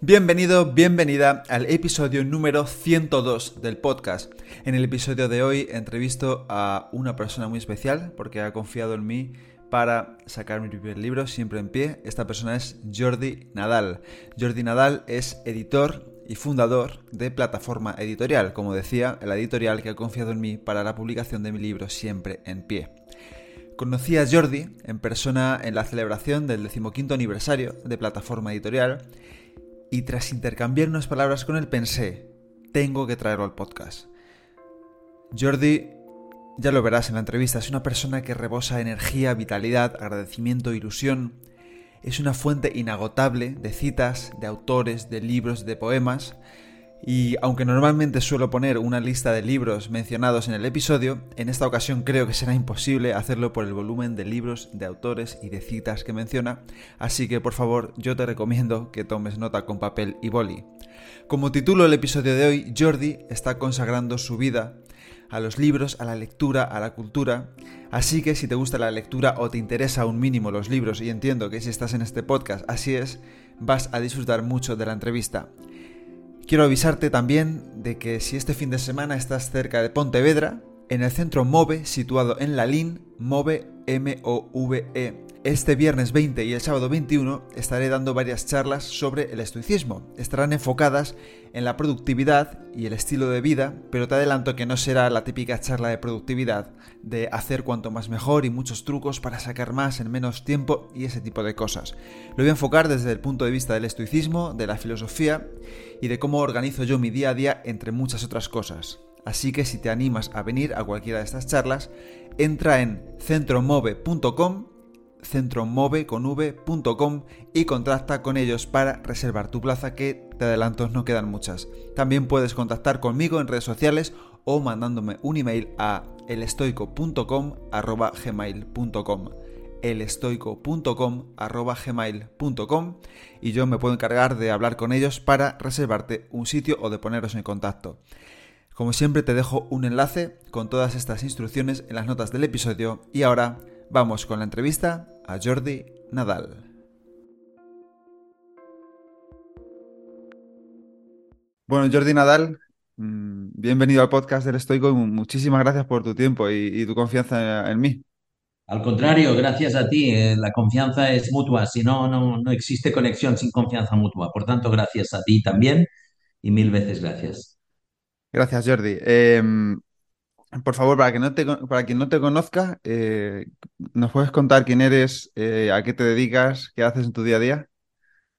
Bienvenido, bienvenida al episodio número 102 del podcast. En el episodio de hoy entrevisto a una persona muy especial porque ha confiado en mí para sacar mi primer libro, siempre en pie. Esta persona es Jordi Nadal. Jordi Nadal es editor y fundador de Plataforma Editorial, como decía, la editorial que ha confiado en mí para la publicación de mi libro Siempre en pie. Conocí a Jordi en persona en la celebración del decimoquinto aniversario de Plataforma Editorial y tras intercambiar unas palabras con él pensé, tengo que traerlo al podcast. Jordi, ya lo verás en la entrevista, es una persona que rebosa energía, vitalidad, agradecimiento, ilusión. Es una fuente inagotable de citas, de autores, de libros, de poemas y aunque normalmente suelo poner una lista de libros mencionados en el episodio, en esta ocasión creo que será imposible hacerlo por el volumen de libros, de autores y de citas que menciona, así que por favor yo te recomiendo que tomes nota con papel y boli. Como título el episodio de hoy, Jordi está consagrando su vida a los libros, a la lectura, a la cultura. Así que si te gusta la lectura o te interesa un mínimo los libros, y entiendo que si estás en este podcast así es, vas a disfrutar mucho de la entrevista. Quiero avisarte también de que si este fin de semana estás cerca de Pontevedra, en el centro MOVE, situado en la LIN, MOVE M-O-V-E, este viernes 20 y el sábado 21 estaré dando varias charlas sobre el estoicismo. Estarán enfocadas en la productividad y el estilo de vida, pero te adelanto que no será la típica charla de productividad, de hacer cuanto más mejor y muchos trucos para sacar más en menos tiempo y ese tipo de cosas. Lo voy a enfocar desde el punto de vista del estoicismo, de la filosofía y de cómo organizo yo mi día a día entre muchas otras cosas. Así que si te animas a venir a cualquiera de estas charlas, entra en centromove.com centromove.com y contacta con ellos para reservar tu plaza que te adelanto no quedan muchas. También puedes contactar conmigo en redes sociales o mandándome un email a elestoico.com gmail.com elestoico.com gmail.com y yo me puedo encargar de hablar con ellos para reservarte un sitio o de poneros en contacto. Como siempre te dejo un enlace con todas estas instrucciones en las notas del episodio y ahora vamos con la entrevista a Jordi Nadal. Bueno, Jordi Nadal, mm, bienvenido al podcast del Estoico y muchísimas gracias por tu tiempo y, tu confianza en mí. Al contrario, gracias a ti. eh, La confianza es mutua. Si no, no, no existe conexión sin confianza mutua. Por tanto, gracias a ti también y mil veces gracias. Gracias, Jordi. Em, por favor, para, que no te, para quien no te conozca, eh, ¿nos puedes contar quién eres, eh, a qué te dedicas, qué haces en tu día a día?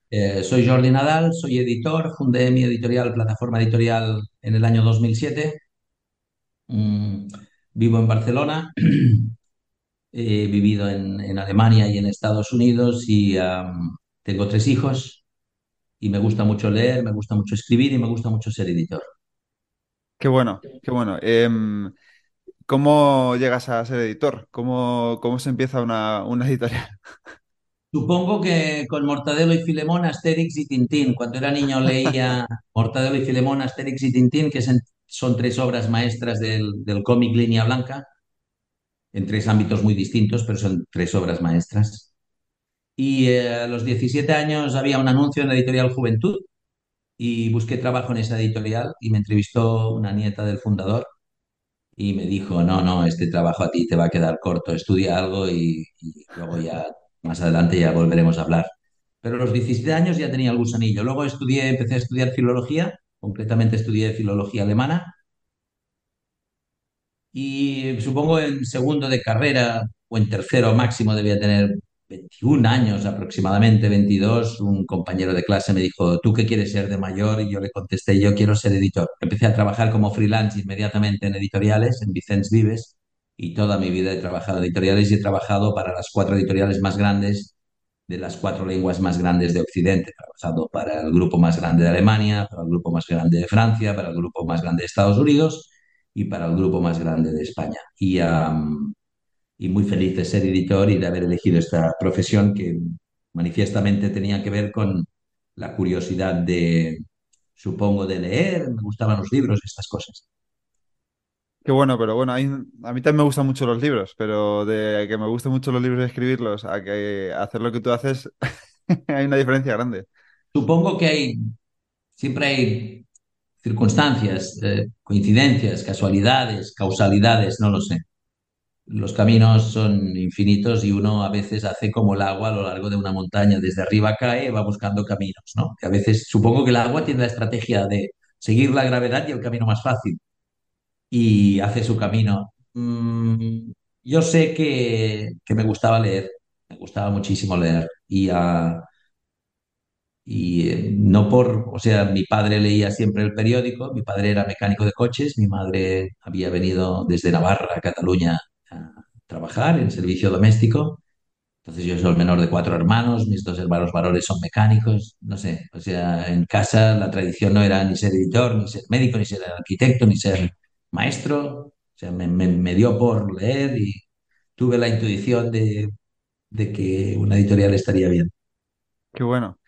Eh, soy Jordi Nadal, soy editor. Fundé mi editorial, Plataforma Editorial, en el año 2007. Mm, vivo en Barcelona. He vivido en, en Alemania y en Estados Unidos y tengo tres hijos y me gusta mucho leer, me gusta mucho escribir y me gusta mucho ser editor. Qué bueno, qué bueno. Em, ¿cómo llegas a ser editor? ¿Cómo, cómo se empieza una, una editorial? Supongo que con Mortadelo y Filemón, Asterix y Tintín. Cuando era niño leía Mortadelo y Filemón, Asterix y Tintín, que son, tres obras maestras del, del cómic Línea Blanca, en tres ámbitos muy distintos, pero son tres obras maestras. Y eh, a los 17 años había un anuncio en la editorial Juventud y busqué trabajo en esa editorial y me entrevistó una nieta del fundador y me dijo, no, no, este trabajo a ti te va a quedar corto, estudia algo y, luego ya más adelante ya volveremos a hablar. Pero a los 17 años ya tenía el gusanillo. Luego estudié, empecé a estudiar filología, concretamente estudié filología alemana y supongo en segundo de carrera o en tercero máximo debía tener 21 años aproximadamente, 22, un compañero de clase me dijo, ¿tú qué quieres ser de mayor? Y yo le contesté, yo quiero ser editor. Empecé a trabajar como freelance inmediatamente en editoriales, en Vicens Vives, y toda mi vida he trabajado en editoriales y he trabajado para las cuatro editoriales más grandes de las cuatro lenguas más grandes de Occidente. He trabajado para el grupo más grande de Alemania, para el grupo más grande de Francia, para el grupo más grande de Estados Unidos y para el grupo más grande de España. Y, um, y muy feliz de ser editor y de haber elegido esta profesión que manifiestamente tenía que ver con la curiosidad de, supongo, de leer, me gustaban los libros, estas cosas. Qué bueno, pero bueno, a mí, a mí también me gustan mucho los libros, pero de que me gusten mucho los libros y escribirlos a que hacer lo que tú haces, hay una diferencia grande. Supongo que hay, siempre hay circunstancias, eh, coincidencias, casualidades, causalidades, no lo sé. Los caminos son infinitos y uno a veces hace como el agua a lo largo de una montaña. Desde arriba cae va buscando caminos, ¿no? A veces supongo que el agua tiene la estrategia de seguir la gravedad y el camino más fácil y hace su camino. Mm, yo sé que, que me gustaba leer, me gustaba muchísimo leer y, ah, y eh, no por, o sea, mi padre leía siempre el periódico, mi padre era mecánico de coches, mi madre había venido desde Navarra a Cataluña trabajar en servicio doméstico. Entonces yo soy el menor de cuatro hermanos, mis dos hermanos varones son mecánicos, no sé, o sea, en casa la tradición no era ni ser editor, ni ser médico, ni ser arquitecto, ni ser maestro, o sea, me, dio por leer y tuve la intuición de, de que una editorial estaría bien. Qué bueno.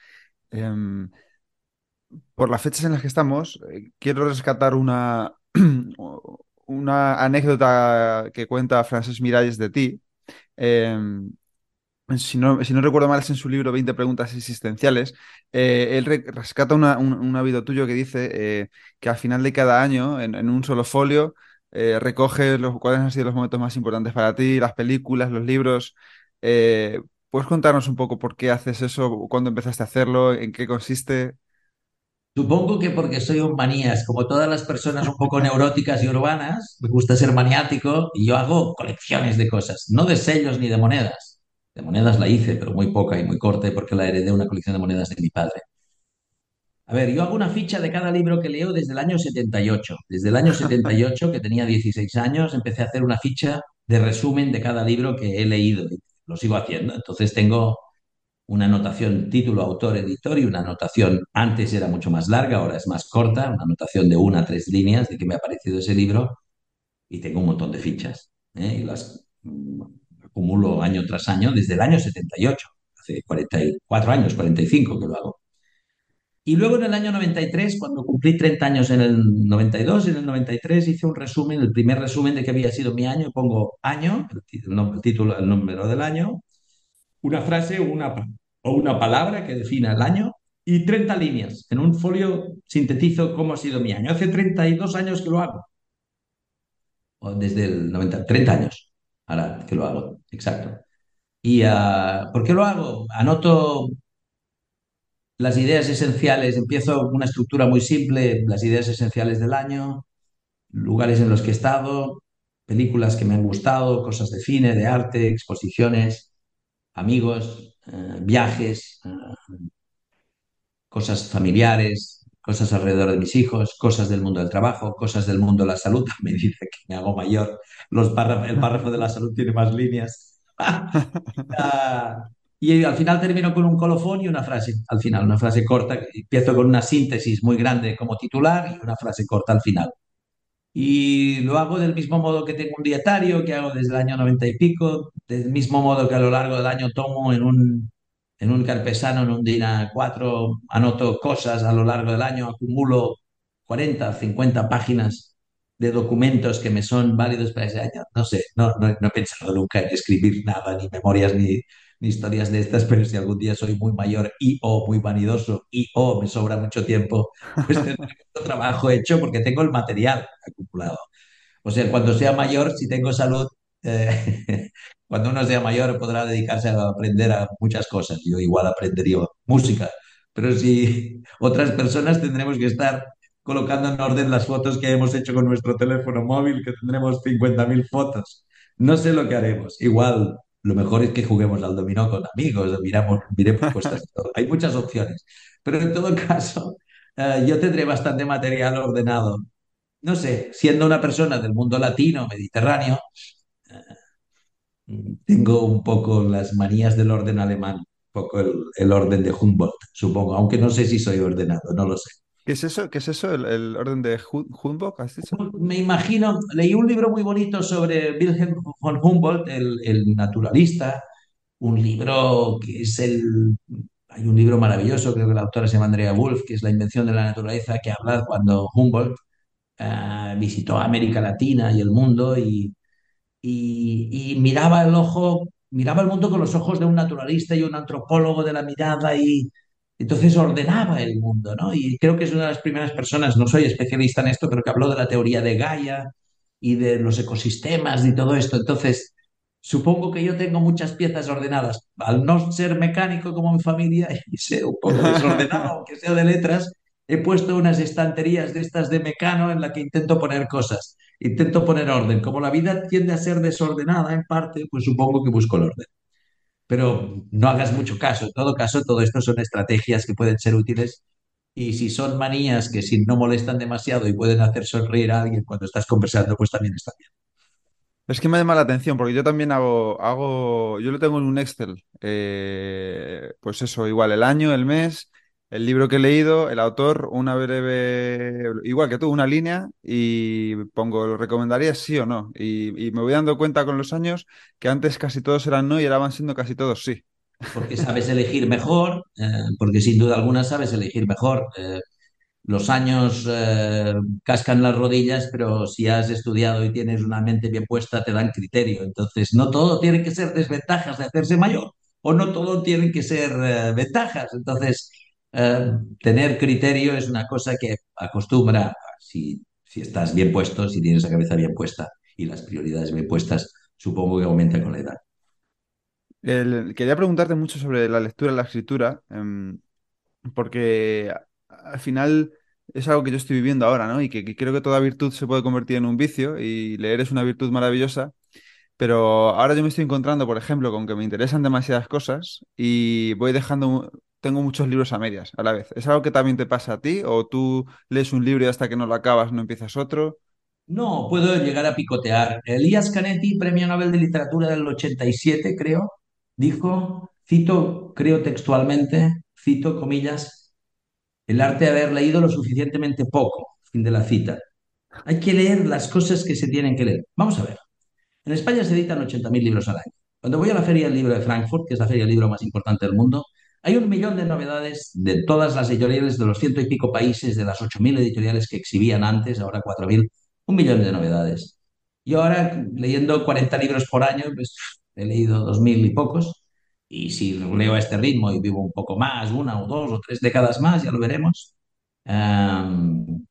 Em, por las fechas en las que estamos, eh, quiero rescatar una, una anécdota que cuenta Francesc Miralles de ti. Em, si no, si no recuerdo mal, es en su libro 20 preguntas existenciales. Eh, él re- rescata una- un, un hábito tuyo que dice eh, que al final de cada año, en, un solo folio, eh, recoge los, cuáles han sido los momentos más importantes para ti, las películas, los libros. Eh, ¿puedes contarnos un poco por qué haces eso, cuándo empezaste a hacerlo, en qué consiste? Supongo que porque soy un manías, como todas las personas un poco neuróticas y urbanas, me gusta ser maniático y yo hago colecciones de cosas, no de sellos ni de monedas. De monedas la hice, pero muy poca y muy corta porque la heredé una colección de monedas de mi padre. A ver, yo hago una ficha de cada libro que leo desde el año 78. Desde el año 78, que tenía 16 años, empecé a hacer una ficha de resumen de cada libro que he leído. Lo sigo haciendo. Entonces tengo una anotación título, autor, editor y una anotación, antes era mucho más larga, ahora es más corta, una anotación de una a tres líneas de que me ha parecido ese libro y tengo un montón de fichas. ¿eh? Y las mm, acumulo año tras año desde el año 78, hace 44 años, 45 que lo hago. Y luego en el año 93, cuando cumplí 30 años en el 92, en el 93 hice un resumen, el primer resumen de qué había sido mi año, pongo año, el, el título, el número del año, una frase o una, o una palabra que defina el año y 30 líneas. En un folio sintetizo cómo ha sido mi año. Hace 32 años que lo hago, o desde el 90, 30 años, ahora que lo hago, exacto. ¿Y ah, por qué lo hago? Anoto las ideas esenciales, empiezo una estructura muy simple, las ideas esenciales del año, lugares en los que he estado, películas que me han gustado, cosas de cine, de arte, exposiciones, amigos, eh, viajes, eh, cosas familiares, cosas alrededor de mis hijos, cosas del mundo del trabajo, cosas del mundo de la salud. Me dice que me hago mayor. Los párrafos, el párrafo de la salud tiene más líneas. Ah, y al final termino con un colofón y una frase. Al final, una frase corta. Empiezo con una síntesis muy grande como titular y una frase corta al final. Y lo hago del mismo modo que tengo un dietario, que hago desde el año noventa y pico, del mismo modo que a lo largo del año tomo en un, en un carpesano, en un DIN A4, anoto cosas a lo largo del año, acumulo 40, 50 páginas de documentos que me son válidos para ese año. No sé, no, no, no he pensado nunca en escribir nada, ni memorias, ni, ni historias de estas, pero si algún día soy muy mayor y o muy vanidoso y o me sobra mucho tiempo, pues tendré mucho trabajo hecho porque tengo el material acumulado. O sea, cuando sea mayor, si tengo salud, eh, cuando uno sea mayor podrá dedicarse a aprender a muchas cosas. Yo igual aprendería música, pero si otras personas tendremos que estar colocando en orden las fotos que hemos hecho con nuestro teléfono móvil, que tendremos 50.000 fotos. No sé lo que haremos. Igual lo mejor es que juguemos al dominó con amigos, miramos, miremos puestas. Hay muchas opciones. Pero en todo caso, eh, yo tendré bastante material ordenado no sé, siendo una persona del mundo latino, mediterráneo, tengo un poco las manías del orden alemán, un poco el orden de Humboldt, supongo, aunque no sé si soy ordenado, no lo sé. ¿Qué es eso? ¿Qué es eso? ¿El, orden de Hu- Humboldt, has dicho? Me imagino, leí un libro muy bonito sobre Wilhelm von Humboldt, el, naturalista, un libro que es el... Hay un libro maravilloso, creo que la autora se llama Andrea Wolf, que es La invención de la naturaleza, que habla cuando Humboldt eh, visitó América Latina y el mundo y, y, y miraba el ojo, miraba el mundo con los ojos de un naturalista y un antropólogo de la mirada y entonces ordenaba el mundo, ¿no? Y creo que es una de las primeras personas, no soy especialista en esto, pero que habló de la teoría de Gaia y de los ecosistemas y todo esto. Entonces, supongo que yo tengo muchas piezas ordenadas. Al no ser mecánico como mi familia y ser un poco desordenado, aunque sea de letras, he puesto unas estanterías de estas de mecano en la que intento poner cosas intento poner orden. Como la vida tiende a ser desordenada en parte, pues supongo que busco el orden. Pero no hagas mucho caso. En todo caso, todo esto son estrategias que pueden ser útiles y si son manías que si no molestan demasiado y pueden hacer sonreír a alguien cuando estás conversando, pues también está bien. Es que me llama la atención porque yo también hago, hago, yo lo tengo en un Excel. eh, pues eso, igual el año, el mes, el libro que he leído, el autor, una breve, igual que tú, una línea y pongo, ¿lo recomendarías sí o no? Y, me voy dando cuenta con los años que antes casi todos eran no y ahora van siendo casi todos sí. Porque sabes elegir mejor, eh, porque sin duda alguna sabes elegir mejor. Eh, los años eh, cascan las rodillas, pero si has estudiado y tienes una mente bien puesta, te dan criterio. Entonces, no todo tiene que ser desventajas de hacerse mayor, o no todo tiene que ser ventajas. Entonces, eh, tener criterio es una cosa que acostumbra, si, estás bien puesto, si tienes la cabeza bien puesta y las prioridades bien puestas, supongo que aumenta con la edad. Quería preguntarte mucho sobre la lectura y la escritura. em, porque al final es algo que yo estoy viviendo ahora, ¿no? Y que, creo que toda virtud se puede convertir en un vicio y leer es una virtud maravillosa, pero ahora yo me estoy encontrando, por ejemplo, con que me interesan demasiadas cosas y voy dejando, tengo muchos libros a medias a la vez. ¿Es algo que también te pasa a ti o tú lees un libro y hasta que no lo acabas no empiezas otro? No, puedo llegar a picotear. Elías Canetti, Premio Nobel de Literatura del 87, creo, dijo, cito, creo textualmente, cito comillas, el arte de haber leído lo suficientemente poco, fin de la cita. Hay que leer las cosas que se tienen que leer. Vamos a ver. En España se editan 80.000 libros al año. Cuando voy a la Feria del Libro de Frankfurt, que es la feria del libro más importante del mundo, hay un millón de novedades de todas las editoriales de los ciento y pico países, de las 8.000 editoriales que exhibían antes, ahora 4.000, un millón de novedades. Yo ahora, leyendo 40 libros por año, pues he leído 2.000 y pocos, y si leo a este ritmo y vivo un poco más, una o dos o tres décadas más, ya lo veremos, um,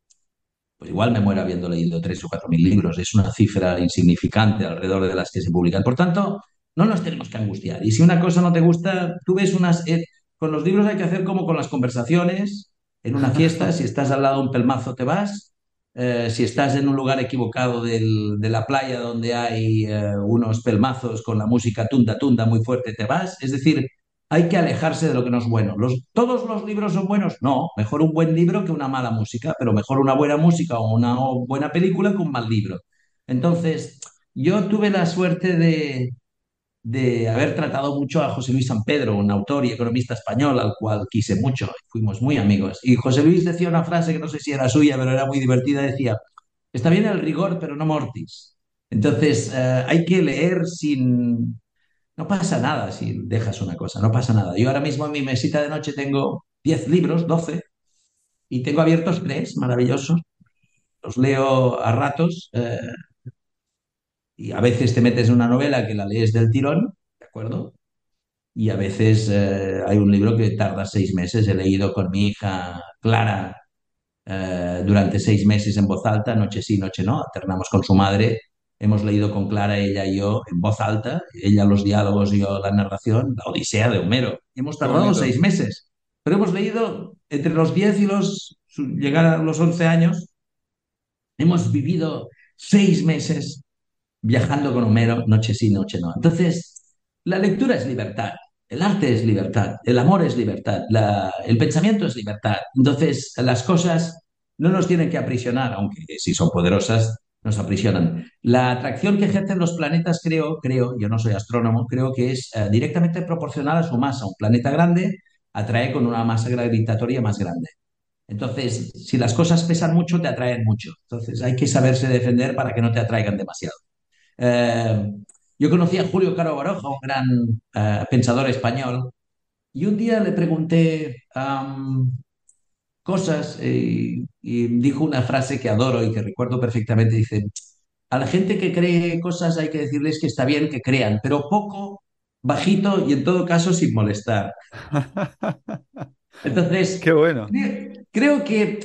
pues igual me muero habiendo leído tres o cuatro mil libros. Es una cifra insignificante alrededor de las que se publican. Por tanto, no nos tenemos que angustiar. Y si una cosa no te gusta, tú ves unas... eh, con los libros hay que hacer como con las conversaciones. En una fiesta, si estás al lado de un pelmazo, te vas. Eh, si estás en un lugar equivocado del- de la playa donde hay eh, unos pelmazos con la música tunda tunda muy fuerte, te vas. Es decir, hay que alejarse de lo que no es bueno. ¿Todos los libros son buenos? No, mejor un buen libro que una mala música, pero mejor una buena música o una buena película que un mal libro. Entonces, yo tuve la suerte de, de haber tratado mucho a José Luis San Pedro, un autor y economista español al cual quise mucho, fuimos muy amigos. Y José Luis decía una frase que no sé si era suya, pero era muy divertida, decía, está bien el rigor, pero no mortis. Entonces, eh, hay que leer sin, no pasa nada si dejas una cosa, no pasa nada. Yo ahora mismo en mi mesita de noche tengo 10 libros, 12, y tengo abiertos tres maravillosos. Los leo a ratos eh, y a veces te metes en una novela que la lees del tirón, ¿de acuerdo? Y a veces eh, hay un libro que tarda seis meses. He leído con mi hija Clara eh, durante seis meses en voz alta, noche sí, noche no, alternamos con su madre. Hemos leído con Clara, ella y yo, en voz alta, ella los diálogos y yo la narración, la Odisea de Homero. Hemos tardado seis meses, pero hemos leído entre los 10 y los, llegar a los 11 años, hemos vivido seis meses viajando con Homero, noche sí, noche no. Entonces, la lectura es libertad, el arte es libertad, el amor es libertad, el pensamiento es libertad. Entonces, las cosas no nos tienen que aprisionar, aunque si son poderosas, nos aprisionan. La atracción que ejercen los planetas, creo, creo, yo no soy astrónomo, creo que es eh, directamente proporcional a su masa. Un planeta grande atrae con una masa gravitatoria más grande. Entonces, si las cosas pesan mucho, te atraen mucho. Entonces, hay que saberse defender para que no te atraigan demasiado. Eh, yo conocí a Julio Caro Baroja, un gran eh, pensador español, y un día le pregunté um, cosas eh, y dijo una frase que adoro y que recuerdo perfectamente. Dice, a la gente que cree cosas hay que decirles que está bien que crean, pero poco, bajito y en todo caso sin molestar. Qué Entonces, bueno. creo, creo que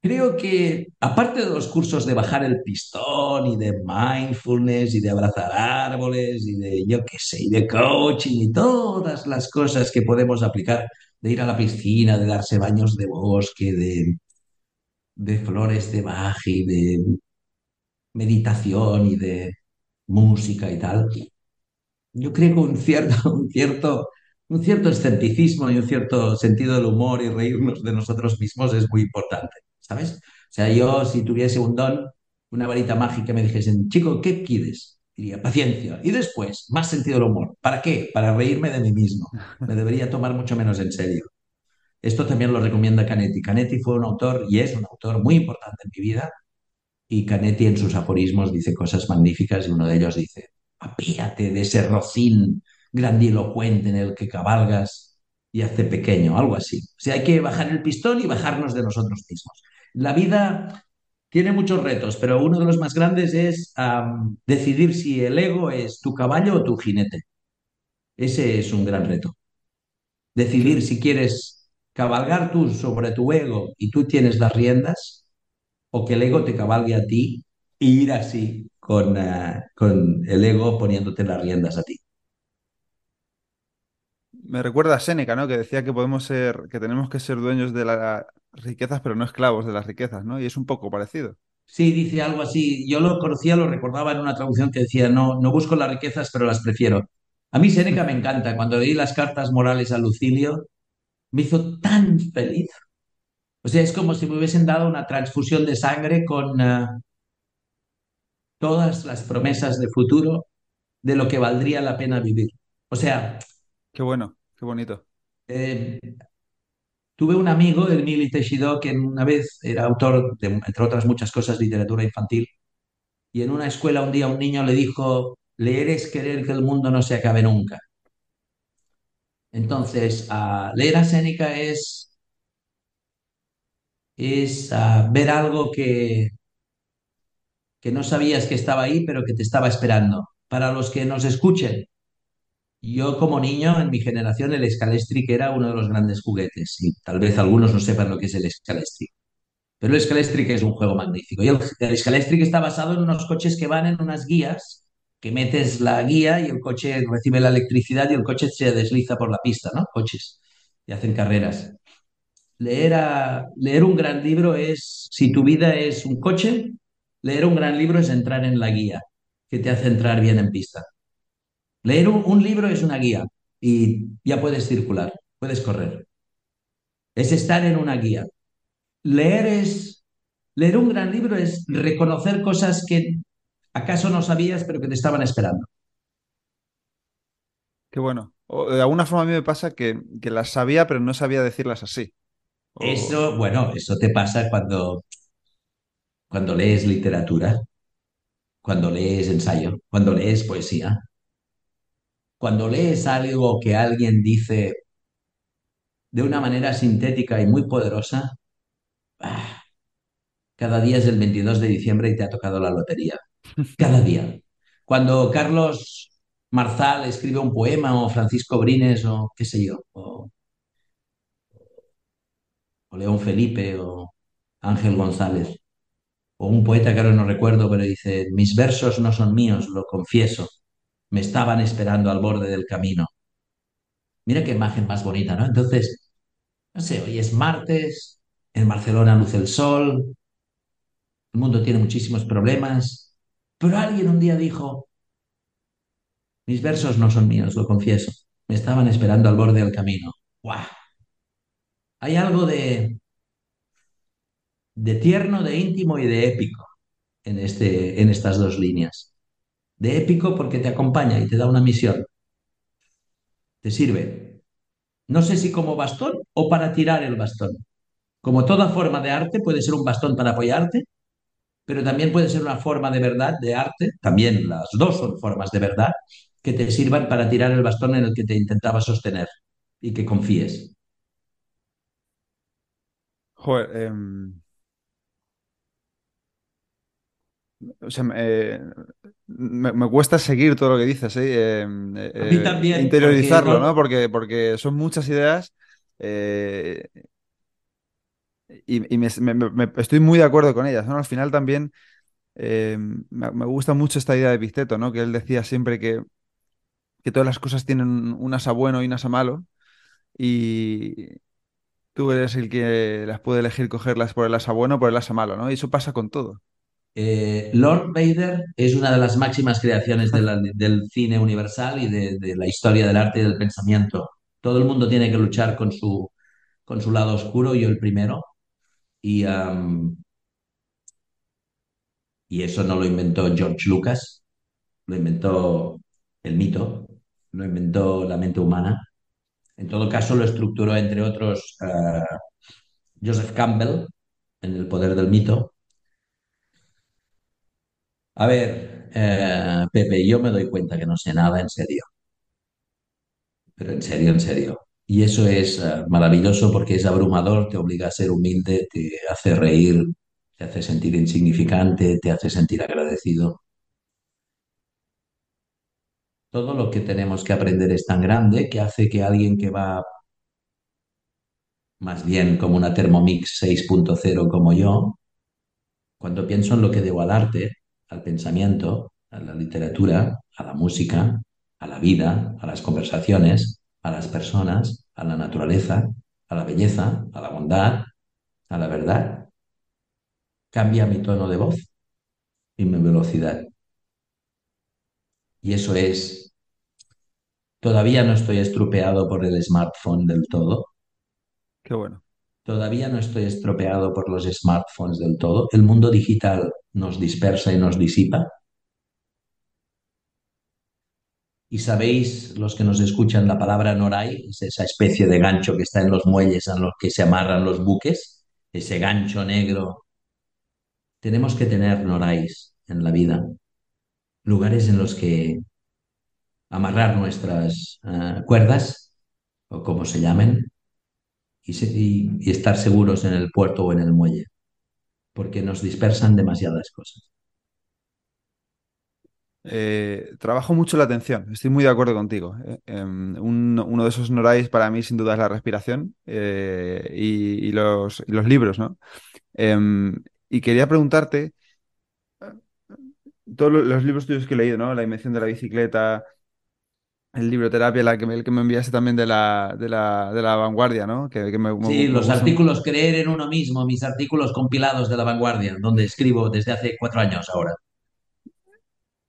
Creo que, aparte de los cursos de bajar el pistón y de mindfulness y de abrazar árboles y de, yo qué sé, y de coaching y todas las cosas que podemos aplicar, de ir a la piscina, de darse baños de bosque, de, flores de y de meditación y de música y tal, yo creo que un cierto, un cierto, un cierto escepticismo y un cierto sentido del humor y reírnos de nosotros mismos es muy importante, ¿sabes? O sea, yo si tuviese un don, una varita mágica, me dijesen, chico, ¿qué quieres? Diría, paciencia. Y después, más sentido del humor. ¿Para qué? Para reírme de mí mismo. Me debería tomar mucho menos en serio. Esto también lo recomienda Canetti. Canetti fue un autor y es un autor muy importante en mi vida y Canetti en sus aforismos dice cosas magníficas y uno de ellos dice, apíate de ese rocín grandilocuente en el que cabalgas y hace pequeño, algo así. O sea, hay que bajar el pistón y bajarnos de nosotros mismos. La vida tiene muchos retos, pero uno de los más grandes es decidir si el ego es tu caballo o tu jinete. Ese es un gran reto. Decidir si quieres cabalgar tú sobre tu ego y tú tienes las riendas o que el ego te cabalgue a ti e ir así con, uh, con el ego poniéndote las riendas a ti. Me recuerda a Séneca, ¿no? Que decía que podemos ser, que tenemos que ser dueños de las riquezas, pero no esclavos de las riquezas, ¿no? Y es un poco parecido. Sí, dice algo así. Yo lo conocía, lo recordaba en una traducción que decía, no, no busco las riquezas, pero las prefiero. A mí Séneca me encanta. Cuando leí las cartas morales a Lucilio, me hizo tan feliz. O sea, es como si me hubiesen dado una transfusión de sangre con uh, todas las promesas de futuro de lo que valdría la pena vivir. O sea, Qué bueno, qué bonito. eh, Tuve un amigo, el Mili Teixidó, que una vez era autor de, entre otras muchas cosas, literatura infantil, y en una escuela un día un niño le dijo, leer es querer que el mundo no se acabe nunca. Entonces, leer a Séneca es, es ver algo que, que no sabías que estaba ahí, pero que te estaba esperando. Para los que nos escuchen, yo como niño, en mi generación, el Scalextric era uno de los grandes juguetes, y tal vez algunos no sepan lo que es el Scalextric. Pero el Scalestric es un juego magnífico. Y el, el Scalestric está basado en unos coches que van en unas guías, que metes la guía y el coche recibe la electricidad y el coche se desliza por la pista, ¿no? Coches y hacen carreras. Leer, a, leer un gran libro es, si tu vida es un coche, leer un gran libro es entrar en la guía, que te hace entrar bien en pista. Leer un, un libro es una guía y ya puedes circular, puedes correr. Es estar en una guía. Leer es Leer un gran libro es reconocer cosas que acaso no sabías, pero que te estaban esperando. Qué bueno. O, de alguna forma a mí me pasa que, que las sabía, pero no sabía decirlas así. O, Eso, bueno, eso te pasa cuando, cuando lees literatura, cuando lees ensayo, cuando lees poesía, cuando lees algo que alguien dice de una manera sintética y muy poderosa. ah, cada día es el 22 de diciembre y te ha tocado la lotería. Cada día. Cuando Carlos Marzal escribe un poema o Francisco Brines o qué sé yo, o o León Felipe o Ángel González, o un poeta que ahora no recuerdo, pero dice, mis versos no son míos, lo confieso, me estaban esperando al borde del camino. Mira qué imagen más bonita, ¿no? Entonces, no sé, hoy es martes, en Barcelona luce el sol, el mundo tiene muchísimos problemas, pero alguien un día dijo, mis versos no son míos, lo confieso, me estaban esperando al borde del camino. ¡Guau! Hay algo de, de tierno, de íntimo y de épico en, este, en estas dos líneas. De épico porque te acompaña y te da una misión, te sirve. No sé si como bastón o para tirar el bastón. Como toda forma de arte puede ser un bastón para apoyarte, pero también puede ser una forma de verdad de arte, también las dos son formas de verdad, que te sirvan para tirar el bastón en el que te intentaba sostener y que confíes. Em, o sea, eh, me, me cuesta seguir todo lo que dices, ¿eh? Eh, A mí también, porque interiorizarlo, no, ¿no? Porque, porque son muchas ideas y, y me- estoy muy de acuerdo con ellas, ¿no? Al final también me, gusta mucho esta idea de Epicteto, ¿no? Que él decía siempre que, que todas las cosas tienen un asa bueno y un asa malo y tú eres el que las puede elegir cogerlas por el asa bueno o por el asa malo, ¿no? Y eso pasa con todo. Eh, Lord Vader es una de las máximas creaciones del cine universal y de, la historia del arte y del pensamiento. Todo el mundo tiene que luchar con su, lado oscuro, yo el primero, y eso no lo inventó George Lucas, lo inventó el mito, lo inventó la mente humana. En todo caso, lo estructuró, entre otros, eh, Joseph Campbell en El poder del mito. A ver, eh, Pepe, yo me doy cuenta que no sé nada en serio. pero en serio, en serio. Y eso es eh, maravilloso porque es abrumador, te obliga a ser humilde, te hace reír, te hace sentir insignificante, te hace sentir agradecido. Todo lo que tenemos que aprender es tan grande que hace que alguien que va más bien como una Thermomix 6.0 como yo, cuando pienso en lo que debo al arte, al pensamiento, a la literatura, a la música, a la vida, a las conversaciones, a las personas, a la naturaleza, a la belleza, a la bondad, a la verdad, cambia mi tono de voz y mi velocidad. Y eso es, todavía no estoy estropeado por el smartphone del todo, Qué bueno. todavía no estoy estropeado por los smartphones del todo. El mundo digital nos dispersa y nos disipa. Y sabéis, los que nos escuchan, la palabra noray es esa especie de gancho que está en los muelles en los que se amarran los buques, ese gancho negro. Tenemos que tener norais en la vida, lugares en los que amarrar nuestras eh, cuerdas, o como se llamen, y estar seguros en el puerto o en el muelle, porque nos dispersan demasiadas cosas. Eh, trabajo mucho la atención, estoy muy de acuerdo contigo. eh. Em, un- uno de esos norais para mí sin duda es la respiración eh, y, los, y los libros, ¿no? Em, y quería preguntarte, todos lo- los libros tuyos que he leído, ¿no? La invención de la bicicleta, el libro Terapia, la que el que me enviaste también de la, de la, de la vanguardia, ¿no? Que, que me, me- Sí, me los artículos Creer en uno mismo, mis artículos compilados de La Vanguardia, donde escribo desde hace cuatro años ahora.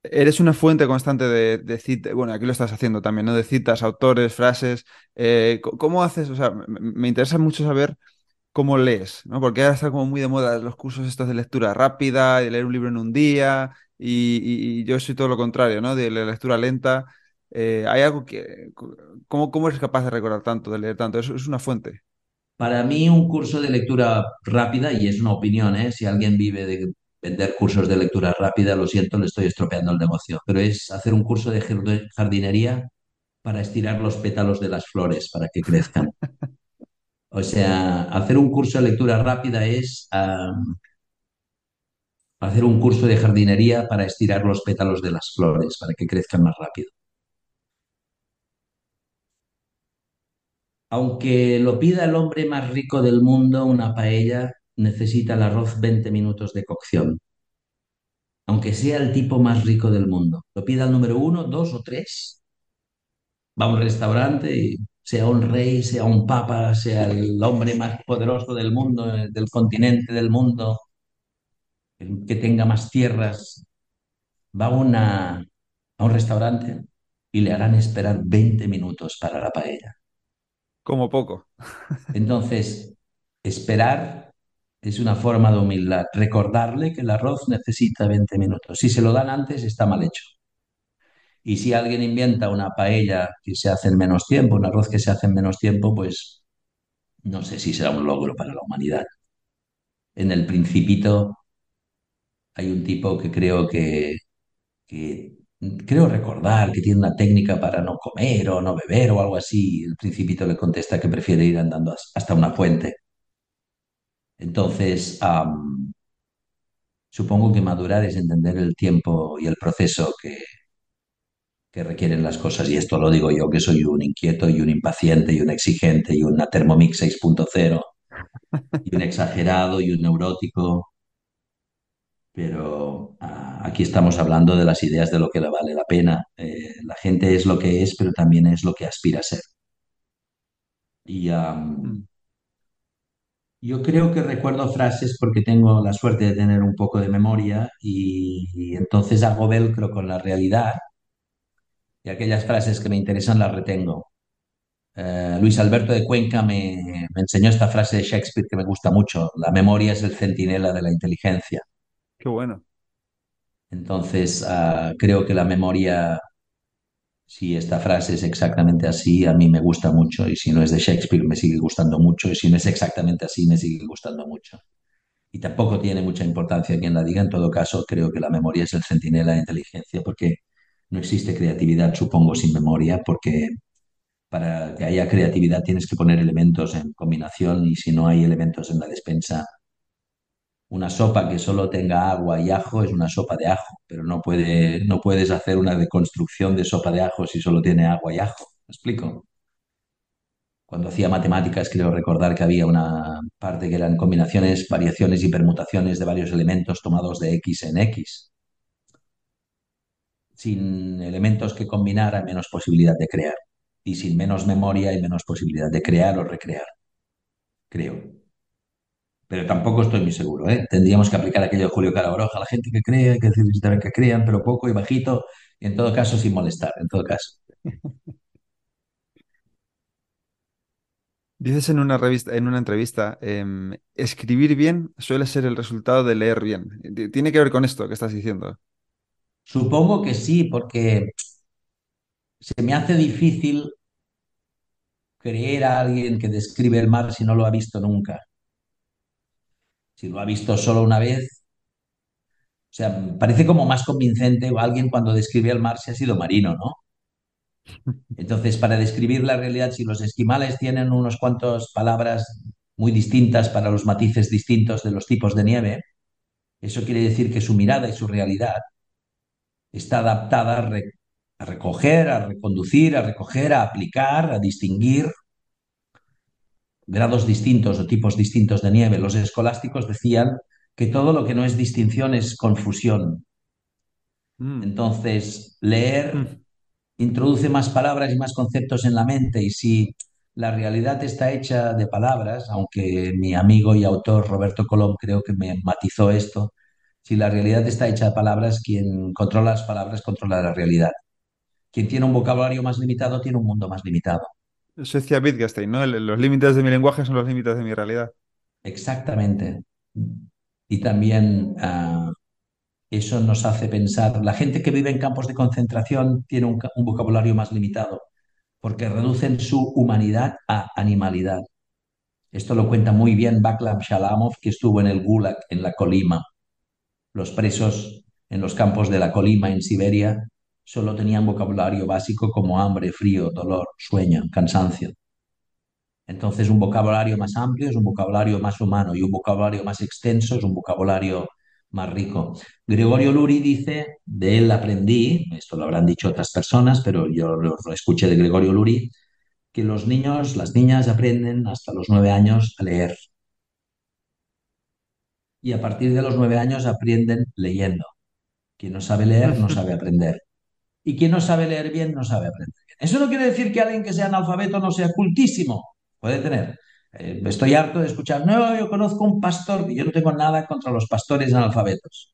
Eres una fuente constante de, de citas, bueno, aquí lo estás haciendo también, ¿no? De citas, autores, frases. eh, ¿cómo haces? O sea, me, me interesa mucho saber cómo lees, ¿no? Porque ahora está como muy de moda los cursos estos de lectura rápida, de leer un libro en un día, y, y- y yo soy todo lo contrario, ¿no? De la lectura lenta. Eh, ¿hay algo que... ¿Cómo, cómo eres capaz de recordar tanto, de leer tanto? Eso es una fuente. Para mí, un curso de lectura rápida, y es una opinión, ¿eh? Si alguien vive de vender cursos de lectura rápida, lo siento, le estoy estropeando el negocio, pero es hacer un curso de jard- jardinería para estirar los pétalos de las flores para que crezcan. O sea, hacer un curso de lectura rápida es hacer un curso de jardinería para estirar los pétalos de las flores para que crezcan más rápido. Aunque lo pida el hombre más rico del mundo, una paella necesita el arroz 20 minutos de cocción. Aunque sea el tipo más rico del mundo. Lo pida el número uno, dos o tres. Va a un restaurante y sea un rey, sea un papa, sea el hombre más poderoso del mundo, eh, del continente del mundo, que tenga más tierras, va a, una, a un restaurante y le harán esperar 20 minutos para la paella. Como poco. Entonces, esperar es una forma de humildad. Recordarle que el arroz necesita 20 minutos. Si se lo dan antes, está mal hecho. Y si alguien inventa una paella que se hace en menos tiempo, un arroz que se hace en menos tiempo, pues no sé si será un logro para la humanidad. En el Principito hay un tipo que creo que, que creo recordar que tiene una técnica para no comer o no beber o algo así. El Principito le contesta que prefiere ir andando hasta una fuente. Entonces, am, supongo que madurar es entender el tiempo y el proceso que, que requieren las cosas. Y esto lo digo yo, que soy un inquieto y un impaciente y un exigente y una Thermomix 6.0 y un exagerado y un neurótico. Pero ah, aquí estamos hablando de las ideas de lo que le vale la pena. Eh, la gente es lo que es, pero también es lo que aspira a ser. Y Mm, yo creo que recuerdo frases porque tengo la suerte de tener un poco de memoria y, y entonces hago velcro con la realidad y aquellas frases que me interesan las retengo. Eh, Luis Alberto de Cuenca me, me enseñó esta frase de Shakespeare que me gusta mucho. La memoria es el centinela de la inteligencia. Qué bueno. Entonces, ah, creo que la memoria, si esta frase es exactamente así, a mí me gusta mucho. Y si no es de Shakespeare, me sigue gustando mucho. Y si no es exactamente así, me sigue gustando mucho. Y tampoco tiene mucha importancia quien la diga. En todo caso, creo que la memoria es el centinela de inteligencia porque no existe creatividad, supongo, sin memoria, porque para que haya creatividad tienes que poner elementos en combinación y si no hay elementos en la despensa, una sopa que solo tenga agua y ajo es una sopa de ajo, pero no puede, no puedes hacer una deconstrucción de sopa de ajo si solo tiene agua y ajo. ¿Me explico? Cuando hacía matemáticas, creo recordar que había una parte que eran combinaciones, variaciones y permutaciones de varios elementos tomados de X en X. Sin elementos que combinar hay menos posibilidad de crear. Y sin menos memoria hay menos posibilidad de crear o recrear, creo. Pero tampoco estoy muy seguro, ¿eh? Tendríamos que aplicar aquello de Julio Cara Baroja, la gente que hay que necesitar que crean, pero poco y bajito, y en todo caso sin molestar, en todo caso. Dices en una revista, en una entrevista, em, escribir bien suele ser el resultado de leer bien. Ti- Tiene que ver con esto que estás diciendo. Supongo que sí, porque se me hace difícil creer a alguien que describe el mar si no lo ha visto nunca. Si lo ha visto solo una vez, o sea, parece como más convincente alguien cuando describe el mar si ha sido marino, ¿no? Entonces, para describir la realidad, si los esquimales tienen unos cuantos palabras muy distintas para los matices distintos de los tipos de nieve, eso quiere decir que su mirada y su realidad está adaptada a recoger, a reconducir, a recoger, a aplicar, a distinguir grados distintos o tipos distintos de nieve. Los escolásticos decían que todo lo que no es distinción es confusión. Mm, Entonces, leer mm. introduce más palabras y más conceptos en la mente y si la realidad está hecha de palabras, aunque mi amigo y autor Roberto Colom creo que me matizó esto, si la realidad está hecha de palabras, quien controla las palabras controla la realidad. Quien tiene un vocabulario más limitado tiene un mundo más limitado. Eso decía Wittgenstein, ¿no? Los límites de mi lenguaje son los límites de mi realidad. Exactamente. Y también uh, eso nos hace pensar, la gente que vive en campos de concentración tiene un, un vocabulario más limitado porque reducen su humanidad a animalidad. Esto lo cuenta muy bien Vaklam Shalamov, que estuvo en el Gulag, en la Colima. Los presos en los campos de la Colima, en Siberia, solo tenían vocabulario básico como hambre, frío, dolor, sueño, cansancio. Entonces, un vocabulario más amplio es un vocabulario más humano y un vocabulario más extenso es un vocabulario más rico. Gregorio Luri dice, de él aprendí, esto lo habrán dicho otras personas, pero yo lo, escuché de Gregorio Luri, que los niños, las niñas aprenden hasta los nueve años a leer y a partir de los nueve años aprenden leyendo. Quien no sabe leer no sabe aprender y quien no sabe leer bien no sabe aprender bien. Eso no quiere decir que alguien que sea analfabeto no sea cultísimo. Puede tener. Eh, estoy harto de escuchar, no, yo conozco un pastor, yo no tengo nada contra los pastores analfabetos,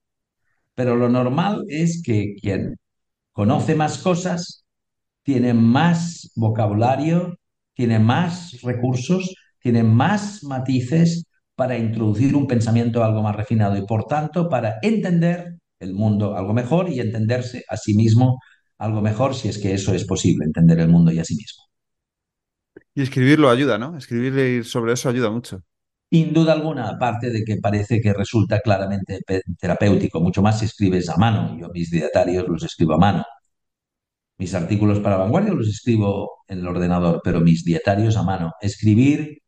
pero lo normal es que quien conoce más cosas tiene más vocabulario, tiene más recursos, tiene más matices para introducir un pensamiento algo más refinado y por tanto para entender el mundo algo mejor y entenderse a sí mismo algo mejor si es que eso es posible, entender el mundo y a sí mismo. Y escribirlo ayuda, ¿no? Escribir sobre eso ayuda mucho. Sin duda alguna, aparte de que parece que resulta claramente terapéutico, mucho más si escribes a mano. Yo mis dietarios los escribo a mano. Mis artículos para Vanguardia los escribo en el ordenador, pero mis dietarios a mano. Escribir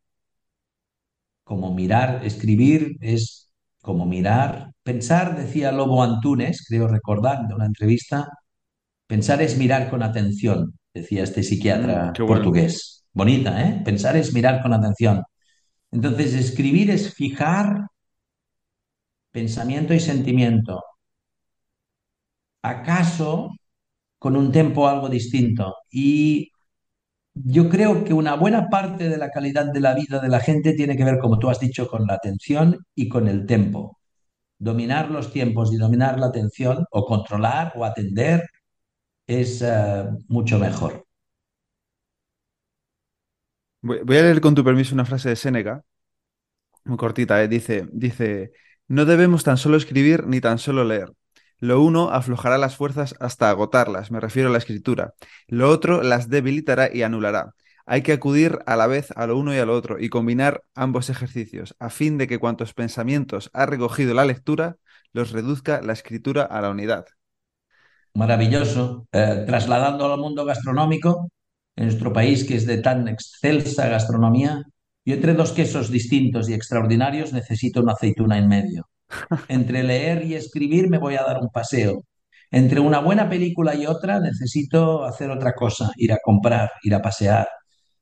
como mirar, escribir es como mirar. Pensar, decía Lobo Antunes, creo recordar de una entrevista, pensar es mirar con atención, decía este Mm, psiquiatra bueno. portugués. Bonita, ¿eh? Pensar es mirar con atención. Entonces, escribir es fijar pensamiento y sentimiento. ¿Acaso con un tempo algo distinto? Y yo creo que una buena parte de la calidad de la vida de la gente tiene que ver, como tú has dicho, con la atención y con el tempo. Dominar los tiempos y dominar la atención o controlar o atender es eh, mucho mejor. Voy, voy a leer con tu permiso una frase de Séneca, muy cortita, ¿eh? Dice, dice, no debemos tan solo escribir ni tan solo leer. Lo uno aflojará las fuerzas hasta agotarlas, me refiero a la escritura. Lo otro las debilitará y anulará. Hay que acudir a la vez a lo uno y a lo otro y combinar ambos ejercicios, a fin de que cuantos pensamientos ha recogido la lectura, los reduzca la escritura a la unidad. Maravilloso. Eh, trasladando al mundo gastronómico, en nuestro país que es de tan excelsa gastronomía, yo entre dos quesos distintos y extraordinarios necesito una aceituna en medio. Entre leer y escribir me voy a dar un paseo. Entre una buena película y otra necesito hacer otra cosa, ir a comprar, ir a pasear,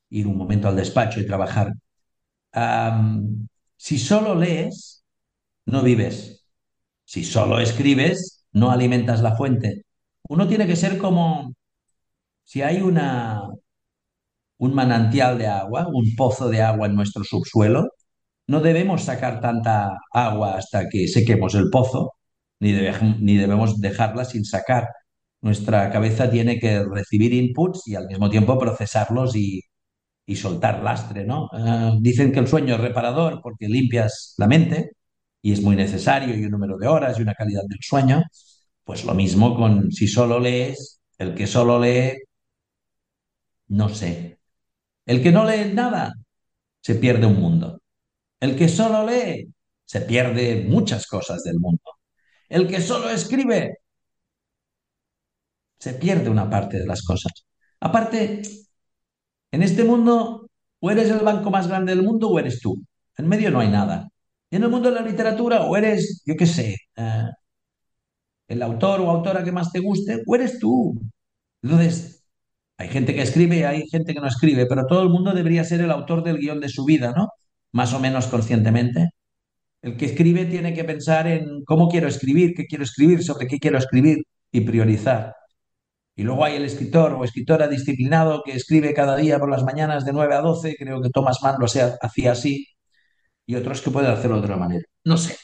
ir un momento al despacho y trabajar. Si solo lees, no vives. Si solo escribes, no alimentas la fuente. Uno tiene que ser como si hay una, un manantial de agua, un pozo de agua en nuestro subsuelo, no debemos sacar tanta agua hasta que sequemos el pozo, ni, ni debemos dejarla sin sacar. Nuestra cabeza tiene que recibir inputs y al mismo tiempo procesarlos y, y soltar lastre, ¿no? Eh, dicen que el sueño es reparador porque limpias la mente y es muy necesario y un número de horas y una calidad del sueño. Pues lo mismo con si solo lees, el que solo lee, no sé. El que no lee nada, se pierde un mundo. El que solo lee, se pierde muchas cosas del mundo. El que solo escribe, se pierde una parte de las cosas. Aparte, en este mundo, o eres el banco más grande del mundo o eres tú. En medio no hay nada. En el mundo de la literatura, o eres, yo qué sé, eh, el autor o autora que más te guste, o eres tú. Entonces, hay gente que escribe y hay gente que no escribe, pero todo el mundo debería ser el autor del guion de su vida, ¿no? Más o menos conscientemente. El que escribe tiene que pensar en cómo quiero escribir, qué quiero escribir, sobre qué quiero escribir y priorizar. Y luego hay el escritor o escritora disciplinado que escribe cada día por las mañanas de 9 a 12, creo que Thomas Mann lo hacía así, y otros que pueden hacerlo de otra manera. No sé,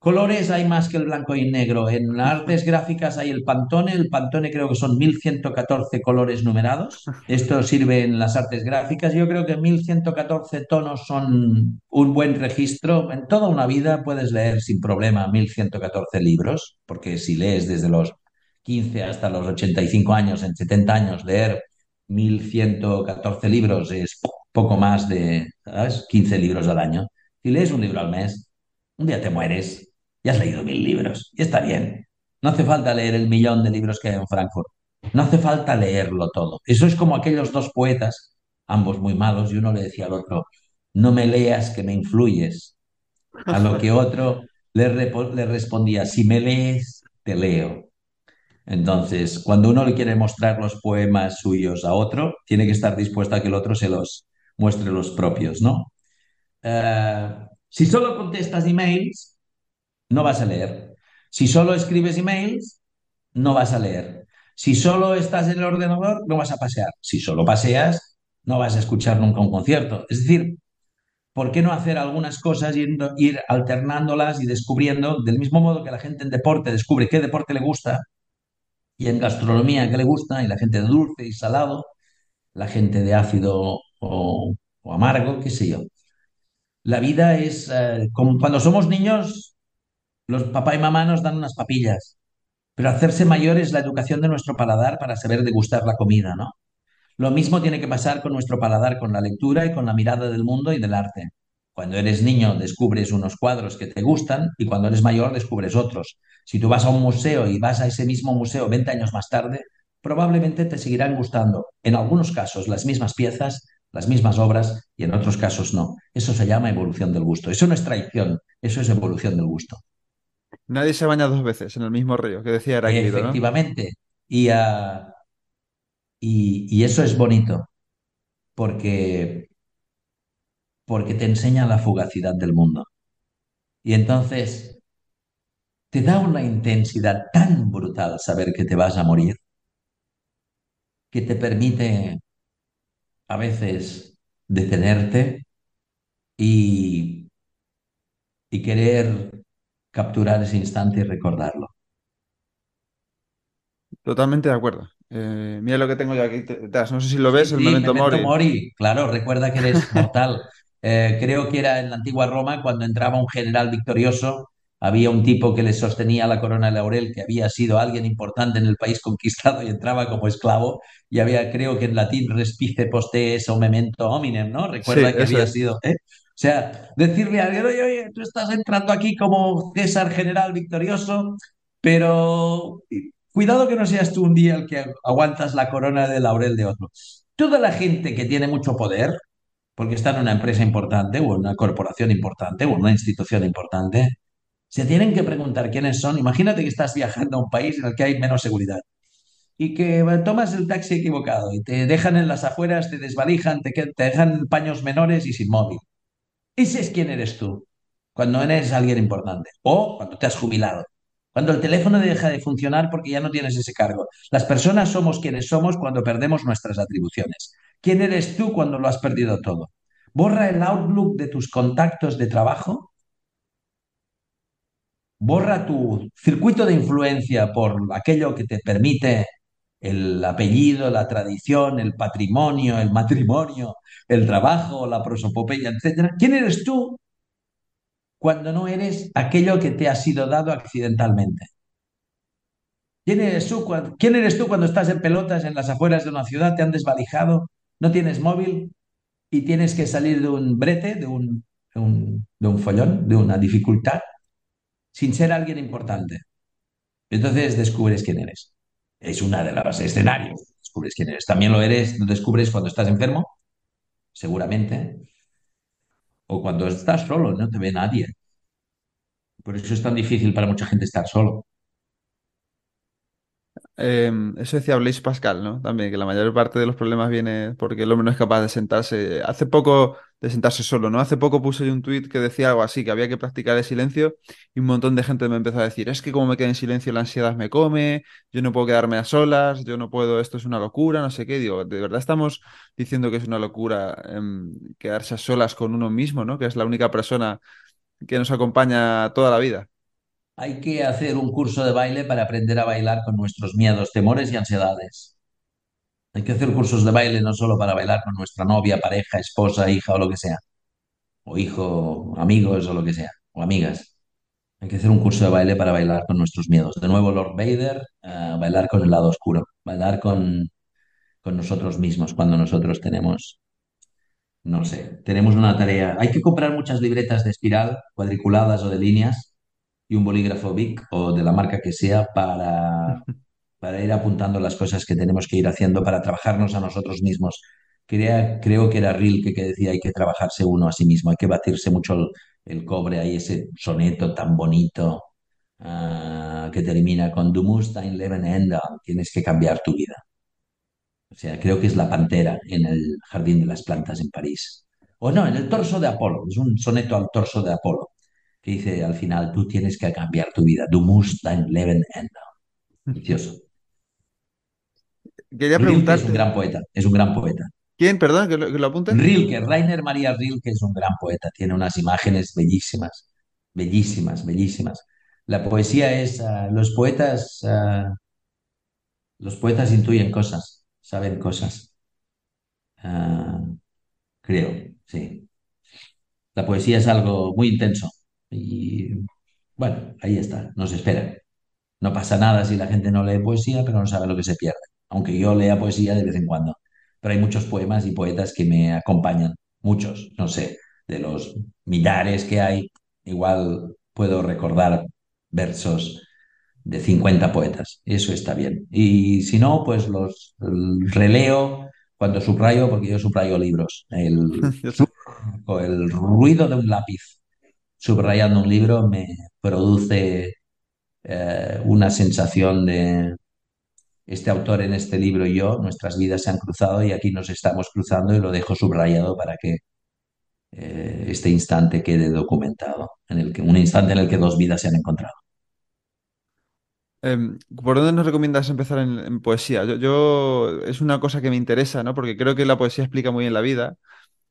Colores hay más que el blanco y negro. En artes gráficas hay el Pantone. El Pantone creo que son 1114 colores numerados. Esto sirve en las artes gráficas. Yo creo que 1114 tonos son un buen registro. En toda una vida puedes leer sin problema 1114 libros, porque si lees desde los 15 hasta los 85 años, en 70 años, leer 1114 libros es poco más de ¿sabes? 15 libros al año. Si lees un libro al mes, un día te mueres ya has leído mil libros y está bien. No hace falta leer el millón de libros que hay en Frankfurt. No hace falta leerlo todo. Eso es como aquellos dos poetas, ambos muy malos, y uno le decía al otro, no me leas que me influyes. A lo que otro le, respondía, si me lees, te leo. Entonces, cuando uno le quiere mostrar los poemas suyos a otro, tiene que estar dispuesto a que el otro se los muestre los propios, ¿no? Uh, si solo contestas emails, no vas a leer. Si solo escribes emails, no vas a leer. Si solo estás en el ordenador, no vas a pasear. Si solo paseas, no vas a escuchar nunca un concierto. Es decir, ¿por qué no hacer algunas cosas y ir, ir alternándolas y descubriendo, del mismo modo que la gente en deporte descubre qué deporte le gusta y en gastronomía qué le gusta, y la gente de dulce y salado, la gente de ácido o, o amargo, qué sé yo. La vida es, eh, como cuando somos niños, los papá y mamá nos dan unas papillas, Pero hacerse mayor es la educación de nuestro paladar para saber degustar la comida, ¿no? Lo mismo tiene que pasar con nuestro paladar, con la lectura y con la mirada del mundo y del arte. Cuando eres niño descubres unos cuadros que te gustan y cuando eres mayor descubres otros. Si tú vas a un museo y vas a ese mismo museo 20 años más tarde, probablemente te seguirán gustando, en algunos casos, las mismas piezas, las mismas obras y en otros casos no. Eso se llama evolución del gusto. Eso no es traición, eso es evolución del gusto. Nadie se baña dos veces en el mismo río, que decía Heráclito. Efectivamente. Y, uh, y, y eso es bonito porque porque te enseña la fugacidad del mundo. Y entonces te da una intensidad tan brutal saber que te vas a morir, que te permite a veces detenerte y, y querer capturar ese instante y recordarlo. Totalmente de acuerdo. Eh, mira lo que tengo yo aquí. No sé si lo ves, el sí, Memento Memento Mori. Mori, claro, recuerda que eres mortal. Eh, creo que era en la antigua Roma cuando entraba un general victorioso, había un tipo que le sostenía la corona de laurel, que había sido alguien importante en el país conquistado y entraba como esclavo, y había, creo que en latín, respice post es o memento hominem, ¿no? Sí, Recuerda que había es. sido, ¿eh? O sea, decirle a alguien, oye, oye, tú estás entrando aquí como César general victorioso, pero cuidado que no seas tú un día el que aguantas la corona de laurel de otro. Toda la gente que tiene mucho poder, porque está en una empresa importante o en una corporación importante o en una institución importante, se tienen que preguntar quiénes son. Imagínate que estás viajando a un país en el que hay menos seguridad y que tomas el taxi equivocado y te dejan en las afueras, te desvalijan, te, te dejan paños menores y sin móvil. Ese es quién eres tú cuando eres alguien importante o cuando te has jubilado. Cuando el teléfono deja de funcionar porque ya no tienes ese cargo. Las personas somos quienes somos cuando perdemos nuestras atribuciones. ¿Quién eres tú cuando lo has perdido todo? Borra el outlook de tus contactos de trabajo, borra tu circuito de influencia por aquello que te permite el apellido, la tradición, el patrimonio, el matrimonio, el trabajo, la prosopopeya, etc. ¿Quién eres tú cuando no eres aquello que te ha sido dado accidentalmente? ¿Quién eres tú cuando, ¿quién eres tú cuando estás en pelotas en las afueras de una ciudad, te han desvalijado, no tienes móvil y tienes que salir de un brete, de un, de de un follón, de una dificultad, sin ser alguien importante? Entonces descubres quién eres. Es una de los escenarios. Descubres quién eres. También lo eres, lo descubres cuando estás enfermo, seguramente, o cuando estás solo, no te ve nadie. Por eso es tan difícil para mucha gente estar solo. Eh, eso decía Blaise Pascal, ¿no? También que la mayor parte de los problemas viene porque el hombre no es capaz de sentarse. Hace poco de sentarse solo, ¿no? Hace poco puse un tuit que decía algo así, que había que practicar el silencio y un montón de gente me empezó a decir, es que como me quedo en silencio la ansiedad me come, yo no puedo quedarme a solas, yo no puedo, esto es una locura, no sé qué. Digo, ¿de verdad estamos diciendo que es una locura em, quedarse a solas con uno mismo, ¿no? Que es la única persona que nos acompaña toda la vida. Hay que hacer un curso de baile para aprender a bailar con nuestros miedos, temores y ansiedades. Hay que hacer cursos de baile no solo para bailar con nuestra novia, pareja, esposa, hija o lo que sea, o hijo, amigos o lo que sea, o amigas. Hay que hacer un curso de baile para bailar con nuestros miedos. De nuevo, Lord Vader, uh, bailar con el lado oscuro, bailar con, con nosotros mismos cuando nosotros tenemos, no sé, tenemos una tarea. Hay que comprar muchas libretas de espiral, cuadriculadas o de líneas, y un bolígrafo Bic o de la marca que sea para para ir apuntando las cosas que tenemos que ir haciendo para trabajarnos a nosotros mismos. Creo que era Rilke que decía hay que trabajarse uno a sí mismo, hay que batirse mucho el, cobre, ahí ese soneto tan bonito uh, que termina con Du musst dein Leben ändern, tienes que cambiar tu vida. O sea, creo que es la pantera en el Jardín de las Plantas en París. O no, en el torso de Apolo, es un soneto al torso de Apolo, que dice al final, tú tienes que cambiar tu vida, du musst dein Leben ändern. Precioso. Quería Rilke es un gran poeta, es un gran poeta. ¿quién? Perdón, que lo, que lo. Rilke, Rainer María Rilke es un gran poeta, tiene unas imágenes bellísimas, bellísimas, bellísimas. La poesía es, uh, los poetas, uh, los poetas intuyen cosas, saben cosas, uh, creo, sí. La poesía es algo muy intenso y bueno, ahí está, nos espera. No pasa nada si la gente no lee poesía, pero no sabe lo que se pierde. Aunque yo lea poesía de vez en cuando. Pero hay muchos poemas y poetas que me acompañan. Muchos, no sé, de los millares que hay, igual puedo recordar versos de 50 poetas. Eso está bien. Y si no, pues los releo cuando subrayo, porque yo subrayo libros. El, ruido de un lápiz subrayando un libro me produce eh, una sensación de este autor en este libro y yo, nuestras vidas se han cruzado y aquí nos estamos cruzando y lo dejo subrayado para que eh, este instante quede documentado, en el que, un instante en el que dos vidas se han encontrado. Em, ¿por dónde nos recomiendas empezar en, poesía? Yo, yo- es una cosa que me interesa, ¿no? Porque creo que la poesía explica muy bien la vida.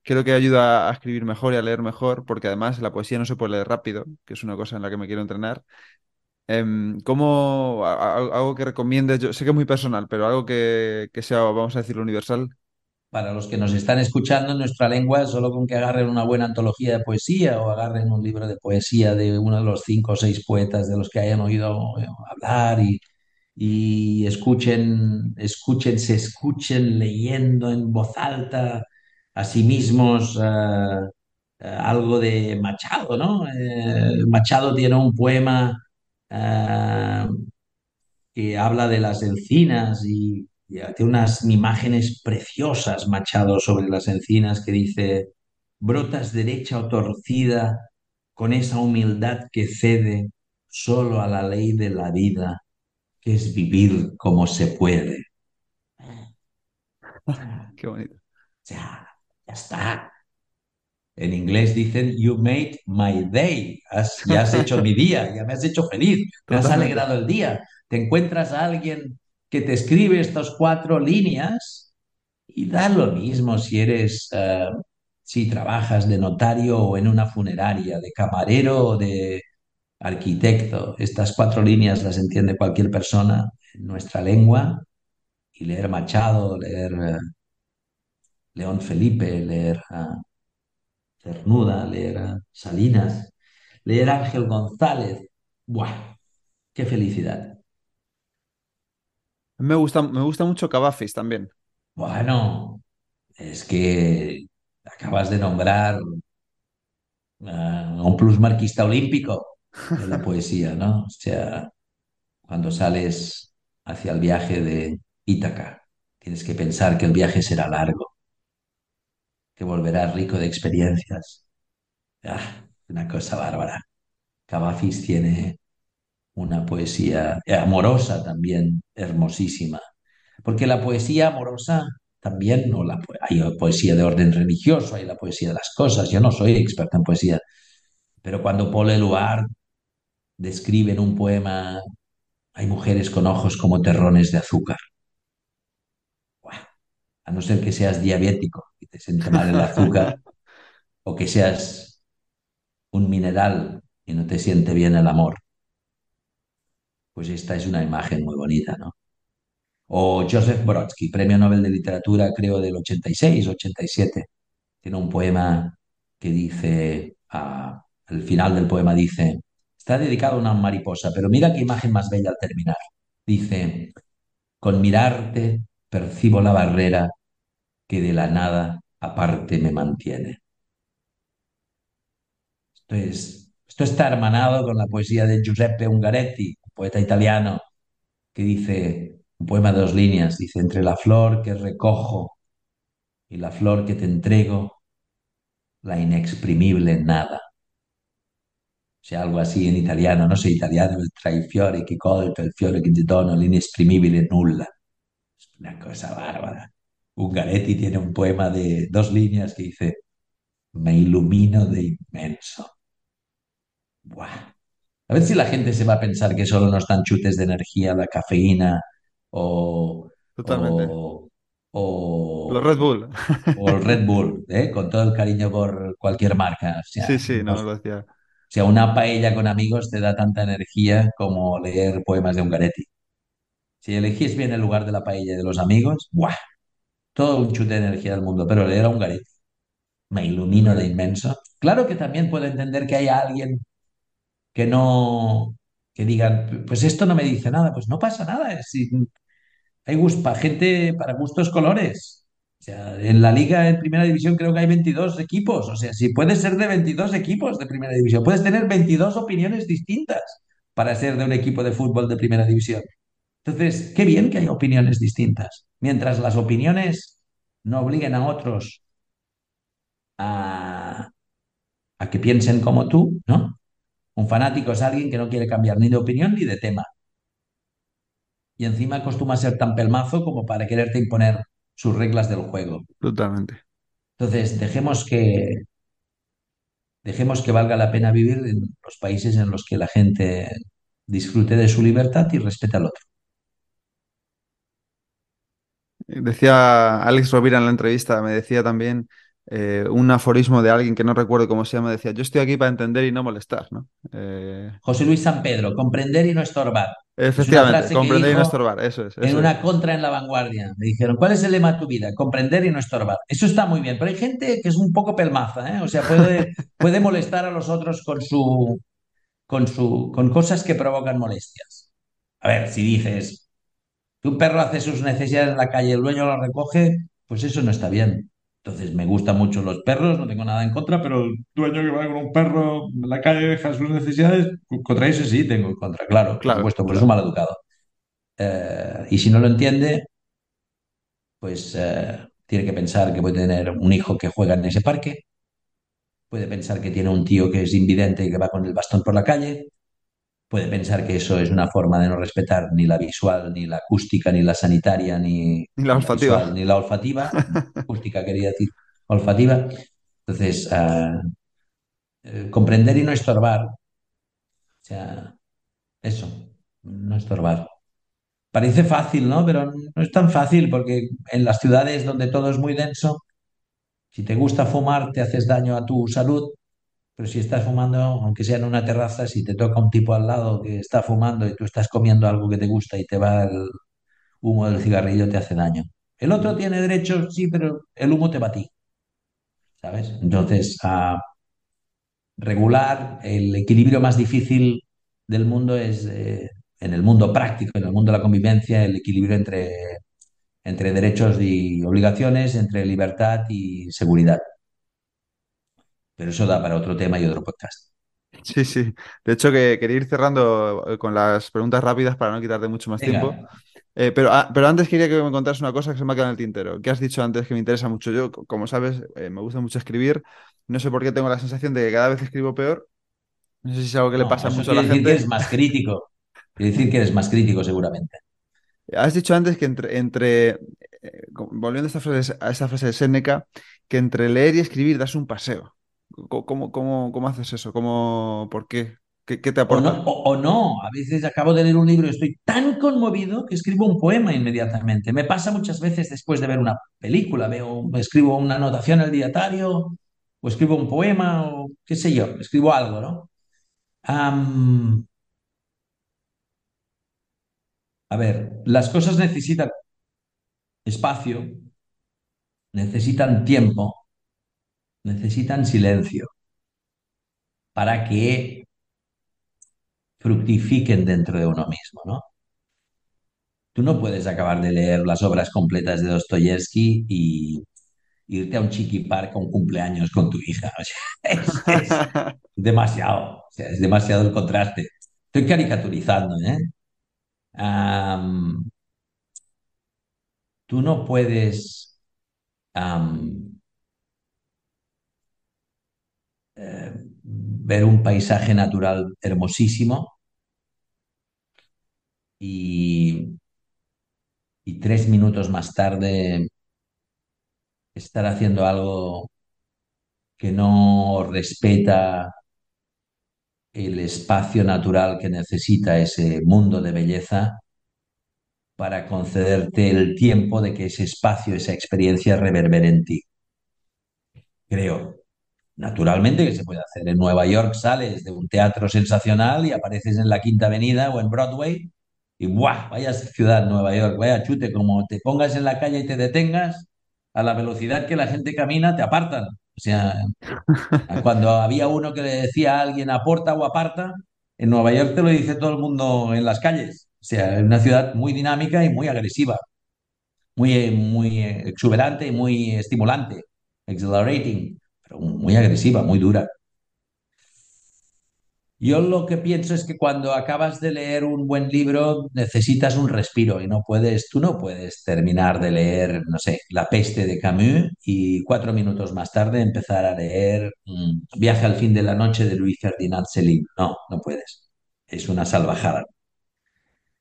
Creo que ayuda a escribir mejor y a leer mejor, porque además la poesía no se puede leer rápido, que es una cosa en la que me quiero entrenar. Em, ¿cómo, algo que recomiendes? Yo sé que es muy personal, pero algo que, que sea, vamos a decirlo, universal. Para los que nos están escuchando en nuestra lengua, solo con que agarren una buena antología de poesía o agarren un libro de poesía de uno de los cinco o seis poetas de los que hayan oído eh, hablar y, y escuchen, escuchen, se escuchen leyendo en voz alta a sí mismos eh, algo de Machado, ¿no? Eh, Machado tiene un poema eh, que habla de las encinas y, y hace unas imágenes preciosas, Machado, sobre las encinas que dice, brotas derecha o torcida con esa humildad que cede solo a la ley de la vida, que es vivir como se puede. Qué bonito. Ya, ya está. En inglés dicen, You made my day. Has- ya has hecho mi día, ya me has hecho feliz, me has alegrado el día. Te encuentras a alguien que te escribe estas cuatro líneas y da lo mismo si eres, eh, si trabajas de notario o en una funeraria, de camarero o de arquitecto. Estas cuatro líneas las entiende cualquier persona en nuestra lengua y leer Machado, leer eh, León Felipe, leer... Cernuda, leer a Salinas, leer a Ángel González. ¡Buah! ¡Qué felicidad! Me gusta, me gusta mucho Cavafis también. Bueno, es que acabas de nombrar uh, un plusmarquista olímpico de la poesía, ¿no? O sea, cuando sales hacia el viaje de Ítaca, tienes que pensar que el viaje será largo, que volverás rico de experiencias. Ah, una cosa bárbara. Cavafis tiene una poesía amorosa también, hermosísima. Porque la poesía amorosa también, no la, hay poesía de orden religioso, hay la poesía de las cosas. Yo no soy experto en poesía, pero cuando Paul Eluard describe en un poema, hay mujeres con ojos como terrones de azúcar. Buah, a no ser que seas diabético te siente mal el azúcar, o que seas un mineral y no te siente bien el amor, pues esta es una imagen muy bonita, ¿no? O Joseph Brodsky, premio Nobel de Literatura, creo, del 86, 87. Tiene un poema que dice, ah, al final del poema dice, está dedicado a una mariposa, pero mira qué imagen más bella al terminar. Dice, con mirarte percibo la barrera que de la nada aparte me mantiene. Esto es, esto está hermanado con la poesía de Giuseppe Ungaretti, un poeta italiano, que dice, un poema de dos líneas, dice, entre la flor que recojo y la flor que te entrego, la inexprimible nada. O sea, algo así en italiano, no sé italiano, el tra il fiore che colto, il fiore che ti dono, l'inesprimibile nulla. Es una cosa bárbara. Ungaretti tiene un poema de dos líneas que dice, me ilumino de inmenso. Buah. A ver si la gente se va a pensar que solo nos dan chutes de energía, la cafeína o, Totalmente. o, Los o Red Bull. o el Red Bull, ¿eh? Con todo el cariño por cualquier marca. O sea, Sí, sí, no, no- no lo o decía. sea, una paella con amigos te da tanta energía como leer poemas de Ungaretti. Si elegís bien el lugar de la paella y de los amigos, ¡buah! Todo un chute de energía del mundo, pero leer a Ungaretti me ilumino de inmenso. Claro que también puedo entender que haya alguien que no, que digan, pues esto no me dice nada, pues no pasa nada. es- hay gust- para gente, para gustos colores. En la liga en primera división creo que hay 22 equipos. O sea, si puedes ser de 22 equipos de primera división, puedes tener 22 opiniones distintas para ser de un equipo de fútbol de primera división. Entonces, qué bien que hay opiniones distintas. Mientras las opiniones no obliguen a otros a, a que piensen como tú, ¿no? Un fanático es alguien que no quiere cambiar ni de opinión ni de tema. Y encima acostumbra a ser tan pelmazo como para quererte imponer sus reglas del juego. Totalmente. Entonces, dejemos que, dejemos que valga la pena vivir en los países en los que la gente disfrute de su libertad y respete al otro. Decía Alex Rovira en la entrevista, me decía también eh, un aforismo de alguien que no recuerdo cómo se llama, decía, yo estoy aquí para entender y no molestar, ¿no? Eh, José Luis San Pedro, comprender y no estorbar. Efectivamente, comprender y no estorbar, eso es, en es. una contra en la vanguardia. Me dijeron, ¿cuál es el lema de tu vida? Comprender y no estorbar. Eso está muy bien, pero hay gente que es un poco pelmaza, ¿eh? O sea, puede, puede molestar a los otros con su, con su, con cosas que provocan molestias. A ver, si dices, que un perro hace sus necesidades en la calle y el dueño lo recoge, pues eso no está bien. Entonces, me gustan mucho los perros, no tengo nada en contra, pero el dueño que va con un perro en la calle y deja sus necesidades, contra ese sí tengo en contra, claro, por Claro, supuesto, por eso es claro. mal educado. Eh, y si no lo entiende, pues eh, tiene que pensar que puede tener un hijo que juega en ese parque, puede pensar que tiene un tío que es invidente y que va con el bastón por la calle, puede pensar que eso es una forma de no respetar ni la visual, ni la acústica, ni la sanitaria, ni, la ni la visual, olfativa. ni la olfativa. Acústica quería decir olfativa. Entonces, eh, comprender y no estorbar, o sea, eso, no estorbar. Parece fácil, ¿no? Pero no es tan fácil porque en las ciudades donde todo es muy denso, si te gusta fumar, te haces daño a tu salud, pero si estás fumando, aunque sea en una terraza, si te toca un tipo al lado que está fumando y tú estás comiendo algo que te gusta y te va el humo del cigarrillo, te hace daño. El otro tiene derecho, sí, pero el humo te va a ti, ¿sabes? Entonces, a regular, el equilibrio más difícil del mundo es, eh, en el mundo práctico, en el mundo de la convivencia, el equilibrio entre, entre derechos y obligaciones, entre libertad y seguridad. Pero eso da para otro tema y otro podcast. Sí, sí. De hecho, que quería ir cerrando eh, con las preguntas rápidas para no quitarte mucho más tiempo. Eh, pero, ah, pero antes quería que me contaras una cosa que se me ha quedado en el tintero. Que has dicho antes que me interesa mucho. Yo, co- como sabes, eh, me gusta mucho escribir. No sé por qué tengo la sensación de que cada vez escribo peor. No sé si es algo que le pasa mucho a la decir que gente. eres más crítico. Quiere decir que eres más crítico seguramente. Has dicho antes que entre, entre eh, volviendo a esta frase, a esta frase de Séneca, que entre leer y escribir das un paseo. ¿Cómo, cómo, cómo haces eso? ¿Cómo, por qué? ¿Qué, qué te O no, aporta? o, o no, a veces acabo de leer un libro y estoy tan conmovido que escribo un poema inmediatamente. Me pasa muchas veces después de ver una película, veo, escribo una anotación en el diario, o escribo un poema, o qué sé yo, escribo algo, ¿no? A ver, las cosas necesitan espacio, necesitan tiempo, necesitan silencio para que fructifiquen dentro de uno mismo, ¿no? Tú no puedes acabar de leer las obras completas de Dostoyevsky y irte a un chiqui park a un cumpleaños con tu hija. Es, demasiado, es demasiado el contraste. Estoy caricaturizando, ¿eh? Tú no puedes eh, ver un paisaje natural hermosísimo y, y tres minutos más tarde estar haciendo algo que no respeta el espacio natural que necesita ese mundo de belleza para concederte el tiempo de que ese espacio, esa experiencia reverbere en ti. Creo, naturalmente, que se puede hacer. En Nueva York sales de un teatro sensacional y apareces en la Quinta Avenida o en Broadway y ¡buah! Vaya ciudad, Nueva York, vaya chute, como te pongas en la calle y te detengas, a la velocidad que la gente camina, te apartan. O sea, cuando había uno que le decía a alguien aporta o aparta, En Nueva York te lo dice todo el mundo en las calles. O sea, es una ciudad muy dinámica y muy agresiva, muy, muy exuberante y muy estimulante, exhilarating, muy agresiva, muy dura. Yo lo que pienso es que cuando acabas de leer un buen libro necesitas un respiro y no puedes, tú no puedes terminar de leer, no sé, La peste de Camus y cuatro minutos más tarde empezar a leer mm, Viaje al fin de la noche de Louis Ferdinand Céline. No, no puedes. Es una salvajada.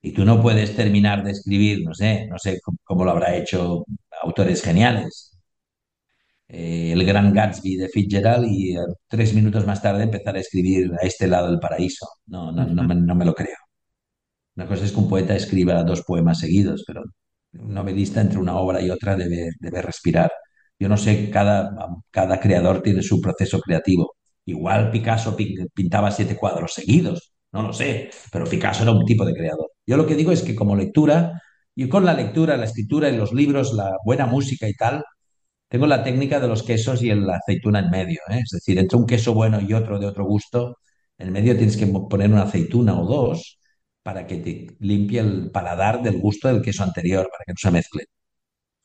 Y tú no puedes terminar de escribir, no sé, no sé cómo, cómo lo habrá hecho autores geniales. Eh, el Gran Gatsby de Fitzgerald y eh, tres minutos más tarde empezar a escribir A este lado del paraíso. No, no, no, me, no me lo creo. Una cosa es que un poeta escriba dos poemas seguidos, pero un novelista entre una obra y otra debe, debe respirar. Yo no sé, cada, cada creador tiene su proceso creativo. Igual Picasso pintaba siete cuadros seguidos, no lo sé, pero Picasso era un tipo de creador. Yo lo que digo es que como lectura, y con la lectura, la escritura y los libros, la buena música y tal, tengo la técnica de los quesos y la aceituna en medio, ¿eh? Es decir, entre un queso bueno y otro de otro gusto, en medio tienes que poner una aceituna o dos para que te limpie el paladar del gusto del queso anterior, para que no se mezcle,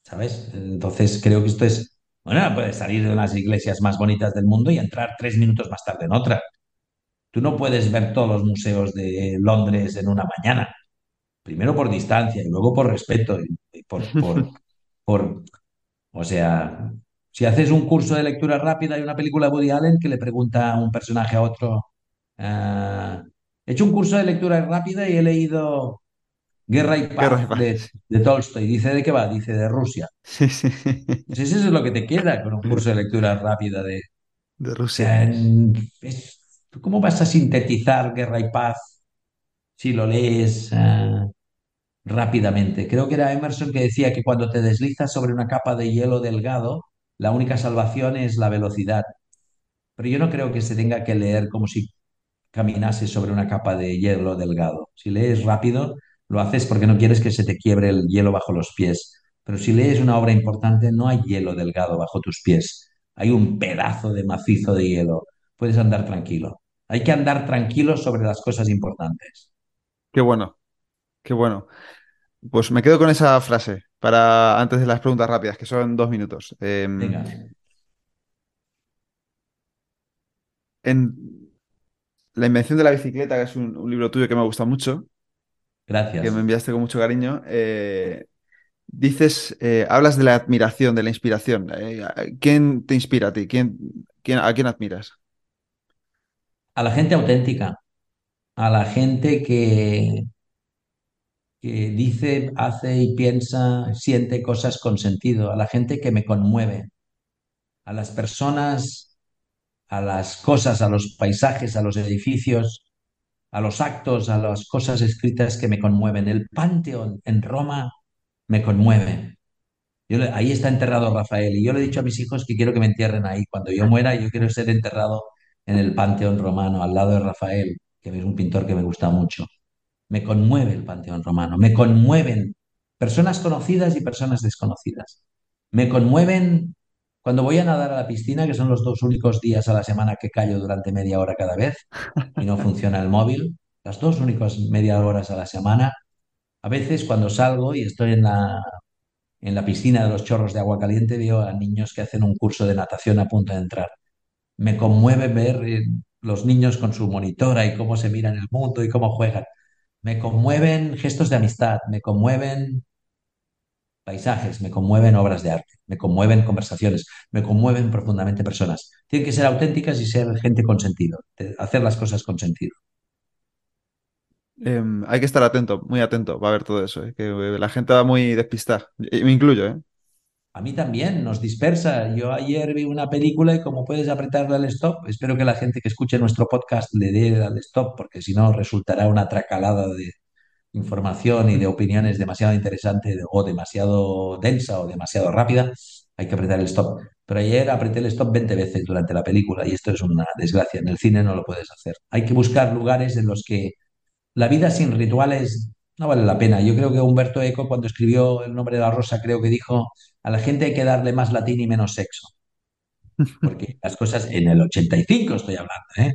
¿sabes? Entonces creo que esto es, bueno, puedes salir de las iglesias más bonitas del mundo y entrar tres minutos más tarde en otra. Tú no puedes ver todos los museos de Londres en una mañana, primero por distancia y luego por respeto y por, por, por o sea, si haces un curso de lectura rápida, hay una película de Woody Allen que le pregunta a un personaje a otro, ah, he hecho un curso de lectura rápida y he leído Guerra y Paz de, de Tolstoy. Dice, ¿de qué va? Dice, de Rusia. Sí, sí. Pues eso es lo que te queda con un curso de lectura rápida de... De O Rusia. sea, en- es- ¿tú ¿cómo vas a sintetizar Guerra y Paz si lo lees ah, rápidamente? Creo que era Emerson que decía que cuando te deslizas sobre una capa de hielo delgado, la única salvación es la velocidad. Pero yo no creo que se tenga que leer como si caminase sobre una capa de hielo delgado. Si lees rápido, lo haces porque no quieres que se te quiebre el hielo bajo los pies. Pero si lees una obra importante, no hay hielo delgado bajo tus pies. Hay un pedazo de macizo de hielo. Puedes andar tranquilo. Hay que andar tranquilo sobre las cosas importantes. Qué bueno, qué bueno. Pues me quedo con esa frase para antes de las preguntas rápidas, que son dos minutos. Em, Venga, en La invención de la bicicleta, que es un, un libro tuyo que me gusta mucho, que me gracias. enviaste con mucho cariño, eh, dices, eh, hablas de la admiración, de la inspiración. Eh, ¿quién te inspira a ti? ¿Quién, quién- a quién admiras? A la gente auténtica, a la gente que, que dice, hace y piensa, siente cosas con sentido, a la gente que me conmueve, a las personas, a las cosas, a los paisajes, a los edificios, a los actos, a las cosas escritas que me conmueven. El Panteón en Roma me conmueve. Ahí está enterrado Rafael y yo le he dicho a mis hijos que quiero que me entierren ahí. Cuando yo muera, yo quiero ser enterrado en el Panteón romano, al lado de Rafael, que es un pintor que me gusta mucho. Me conmueve el Panteón Romano, me conmueven personas conocidas y personas desconocidas. Me conmueven cuando voy a nadar a la piscina, que son los dos únicos días a la semana que callo durante media hora cada vez y no funciona el móvil, las dos únicas media horas a la semana. A veces cuando salgo y estoy en la, en la piscina de los chorros de agua caliente, veo a niños que hacen un curso de natación a punto de entrar. Me conmueve ver eh, los niños con su monitora y cómo se miran el mundo y cómo juegan. Me conmueven gestos de amistad, me conmueven paisajes, me conmueven obras de arte, me conmueven conversaciones, me conmueven profundamente personas. Tienen que ser auténticas y ser gente con sentido, hacer las cosas con sentido. Em, hay que estar atento, muy atento, va a ver todo eso, eh, que la gente va muy despistada, me incluyo, ¿eh? A mí también nos dispersa. Yo ayer vi una película y como puedes apretarle al stop, espero que la gente que escuche nuestro podcast le dé al stop, porque si no resultará una tracalada de información y de opiniones demasiado interesante o demasiado densa o demasiado rápida. Hay que apretar el stop. Pero ayer apreté el stop 20 veces durante la película y esto es una desgracia. En el cine no lo puedes hacer. Hay que buscar lugares en los que la vida sin rituales no vale la pena. Yo creo que Humberto Eco, cuando escribió El nombre de la rosa, creo que dijo, a la gente hay que darle más latín y menos sexo. Porque las cosas, en el 85 estoy hablando, ¿eh?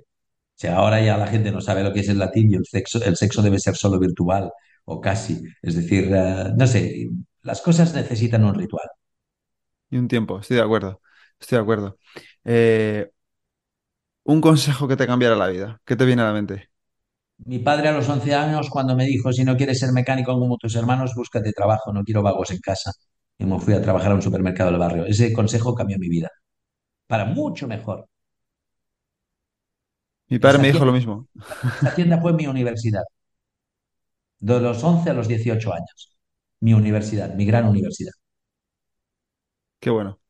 sea, ahora ya la gente no sabe lo que es el latín y el sexo, el sexo debe ser solo virtual o casi. Es decir, eh, no sé, las cosas necesitan un ritual. Y un tiempo, estoy de acuerdo. Estoy de acuerdo. Eh, un consejo que te cambiara la vida. ¿Qué te viene a la mente? Mi padre a los 11 años, cuando me dijo, si no quieres ser mecánico como tus hermanos, búscate trabajo, no quiero vagos en casa. Y me fui a trabajar a un supermercado del barrio. Ese consejo cambió mi vida, para mucho mejor. Mi padre Esa me dijo lo mismo. esa tienda fue mi universidad, de los 11 a los 18 años. Mi universidad, mi gran universidad. Qué bueno.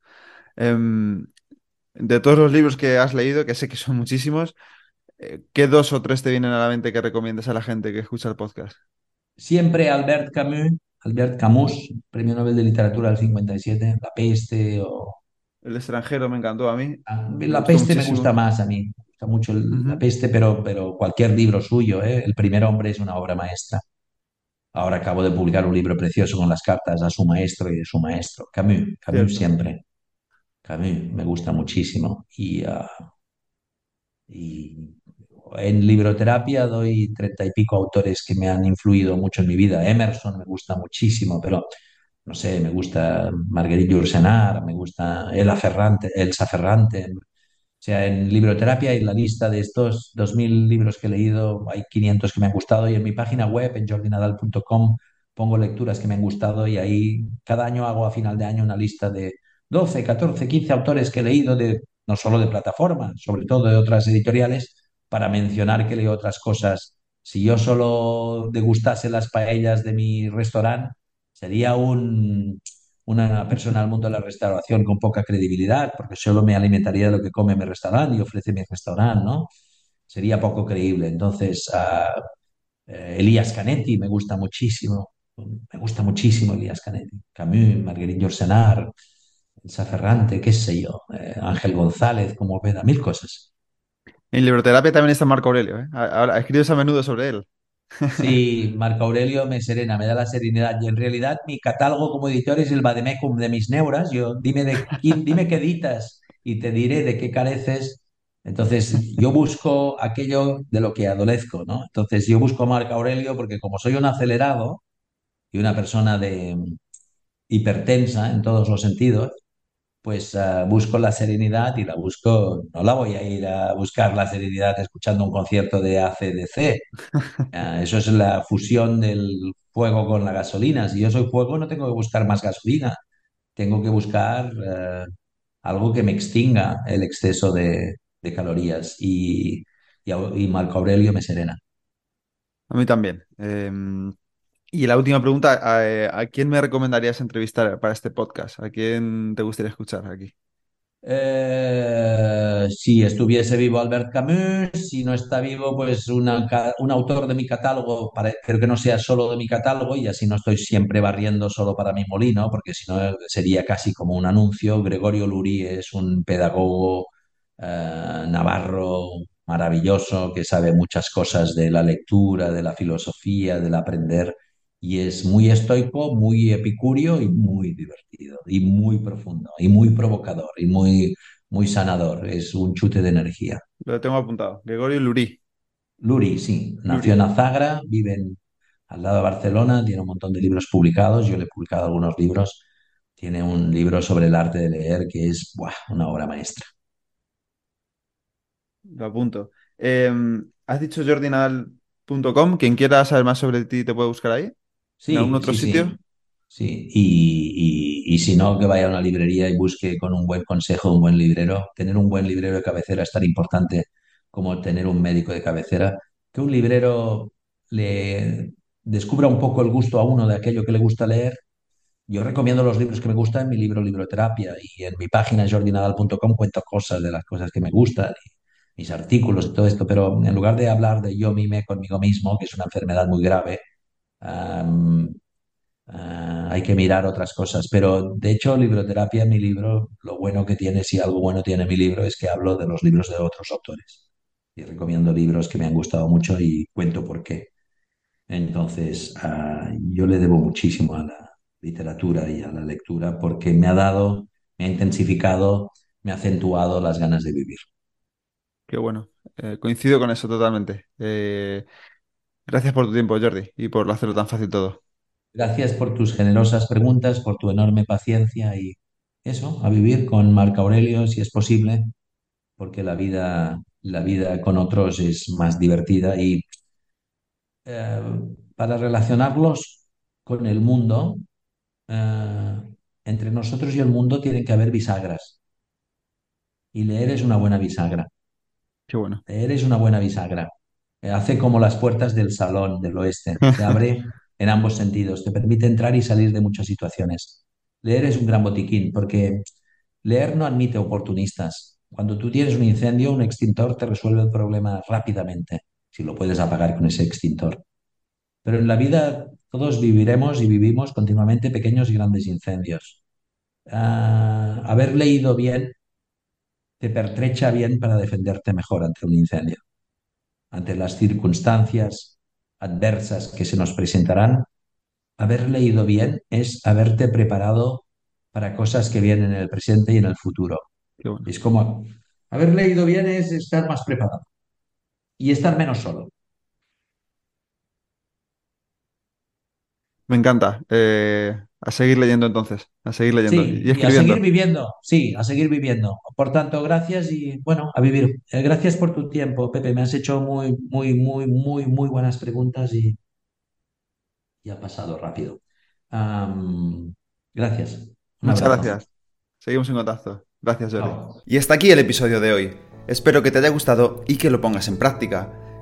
Em, de todos los libros que has leído, que sé que son muchísimos, eh, ¿qué dos o tres te vienen a la mente que recomiendas a la gente que escucha el podcast? Siempre Albert Camus, Albert Camus, Premio Nobel de Literatura del 57, La peste o... El extranjero me encantó a mí. Me La peste me gusta más a mí, me gusta mucho el- La peste, pero, pero cualquier libro suyo, ¿eh? El primer hombre es una obra maestra. Ahora acabo de publicar un libro precioso con las cartas a su maestro y de su maestro. Camus, Camus Cierto. siempre. Camus me gusta muchísimo. Y, ah, y en libroterapia doy treinta y pico autores que me han influido mucho en mi vida. Emerson me gusta muchísimo, pero no sé, me gusta Marguerite Yourcenar, me gusta Ela Ferrante, Elsa Ferrante. O sea, en libroterapia y la lista de estos 2.000 libros que he leído, hay 500 que me han gustado y en mi página web, en jordinadal.com, pongo lecturas que me han gustado y ahí cada año hago a final de año una lista de 12, 14, 15 autores que he leído de no solo de plataforma, sobre todo de otras editoriales, para mencionar que leo otras cosas. Si yo solo degustase las paellas de mi restaurante, sería un, una persona al mundo de la restauración con poca credibilidad, porque solo me alimentaría de lo que come mi restaurante y ofrece mi restaurante, ¿no? Sería poco creíble. Entonces, uh, Elías Canetti me gusta muchísimo, me gusta muchísimo Elías Canetti, Camus, Marguerite Yourcenar, Elsa Ferrante, qué sé yo, eh, Ángel González, como Veda, mil cosas. En libroterapia también está Marco Aurelio, ¿eh? Ahora, escribes a menudo sobre él. Sí, Marco Aurelio me serena, me da la serenidad. Y en realidad mi catálogo como editor es el vademecum de mis neuras. Yo, dime, de, dime qué editas y te diré de qué careces. Entonces yo busco aquello de lo que adolezco, ¿no? Entonces yo busco a Marco Aurelio porque como soy un acelerado y una persona de hipertensa en todos los sentidos, pues ah, busco la serenidad y la busco, no la voy a ir a buscar la serenidad escuchando un concierto de AC/DC Ah, eso es la fusión del fuego con la gasolina. Si yo soy fuego, no tengo que buscar más gasolina. Tengo que buscar eh, algo que me extinga el exceso de, de calorías. Y, y, Au- y Marco Aurelio me serena. A mí también. Em, y la última pregunta, ¿a, a quién me recomendarías entrevistar para este podcast? ¿A quién te gustaría escuchar aquí? Eh, si estuviese vivo Albert Camus, si no está vivo, pues un autor de mi catálogo, para- que no sea solo de mi catálogo, y así no estoy siempre barriendo solo para mi molino, porque si no sería casi como un anuncio. Gregorio Lurí es un pedagogo eh, navarro maravilloso que sabe muchas cosas de la lectura, de la filosofía, del aprender y es muy estoico, muy epicurio y muy divertido, y muy profundo, y muy provocador, y muy, muy sanador. Es un chute de energía. Lo tengo apuntado. Gregorio Lurí. Luri, sí, nació en Lurí. Azagra, vive en- al lado de Barcelona, tiene un montón de libros publicados, yo le he publicado algunos libros. Tiene un libro sobre el arte de leer que es ¡buah! una obra maestra. Lo apunto. Em, ¿has dicho jordinadal.com? Quien quiera saber más sobre ti te puede buscar ahí. ¿En algún Sí, otro sí, sí. sitio? Sí, y, y- y si no, que vaya a una librería y busque con un buen consejo un buen librero. Tener un buen librero de cabecera es tan importante como tener un médico de cabecera. Que un librero le descubra un poco el gusto a uno de aquello que le gusta leer. Yo recomiendo los libros que me gustan, mi libro Libroterapia, y en mi página jordinadal.com cuento cosas de las cosas que me gustan, y mis artículos y todo esto, pero en lugar de hablar de yo mime conmigo mismo, que es una enfermedad muy grave, Ah, hay que mirar otras cosas, pero de hecho, libroterapia, mi libro, lo bueno que tiene, si algo bueno tiene mi libro, es que hablo de los libros de otros autores. Y recomiendo libros que me han gustado mucho y cuento por qué. Entonces, ah, yo le debo muchísimo a la literatura y a la lectura porque me ha dado, me ha intensificado, me ha acentuado las ganas de vivir. Qué bueno. Eh, coincido con eso totalmente. Eh, gracias por tu tiempo, Jordi, y por hacerlo tan fácil todo. Gracias por tus generosas preguntas, por tu enorme paciencia y eso, a vivir con Marco Aurelio si es posible, porque la vida, la vida con otros es más divertida y eh, para relacionarlos con el mundo, eh, entre nosotros y el mundo tienen que haber bisagras y leer es una buena bisagra. Qué bueno. Leer es una buena bisagra. Eh, hace como las puertas del salón del oeste. Se abre en ambos sentidos. Te permite entrar y salir de muchas situaciones. Leer es un gran botiquín porque leer no admite oportunistas. Cuando tú tienes un incendio, un extintor te resuelve el problema rápidamente, si lo puedes apagar con ese extintor. Pero en la vida todos viviremos y vivimos continuamente pequeños y grandes incendios. Ah, haber leído bien te pertrecha bien para defenderte mejor ante un incendio ante las circunstancias adversas que se nos presentarán, haber leído bien es haberte preparado para cosas que vienen en el presente y en el futuro. Bueno. Es como haber leído bien es estar más preparado y estar menos solo. Me encanta. Eh, a seguir leyendo entonces, a seguir leyendo sí, y escribiendo. Y a seguir viviendo, sí, a seguir viviendo. Por tanto, gracias y bueno, a vivir. Eh, gracias por tu tiempo, Pepe. Me has hecho muy, muy, muy, muy, muy buenas preguntas y, y ha pasado rápido. Um, gracias. Muchas gracias. Seguimos en contacto. Gracias, Jordi. Y hasta aquí el episodio de hoy. Espero que te haya gustado y que lo pongas en práctica.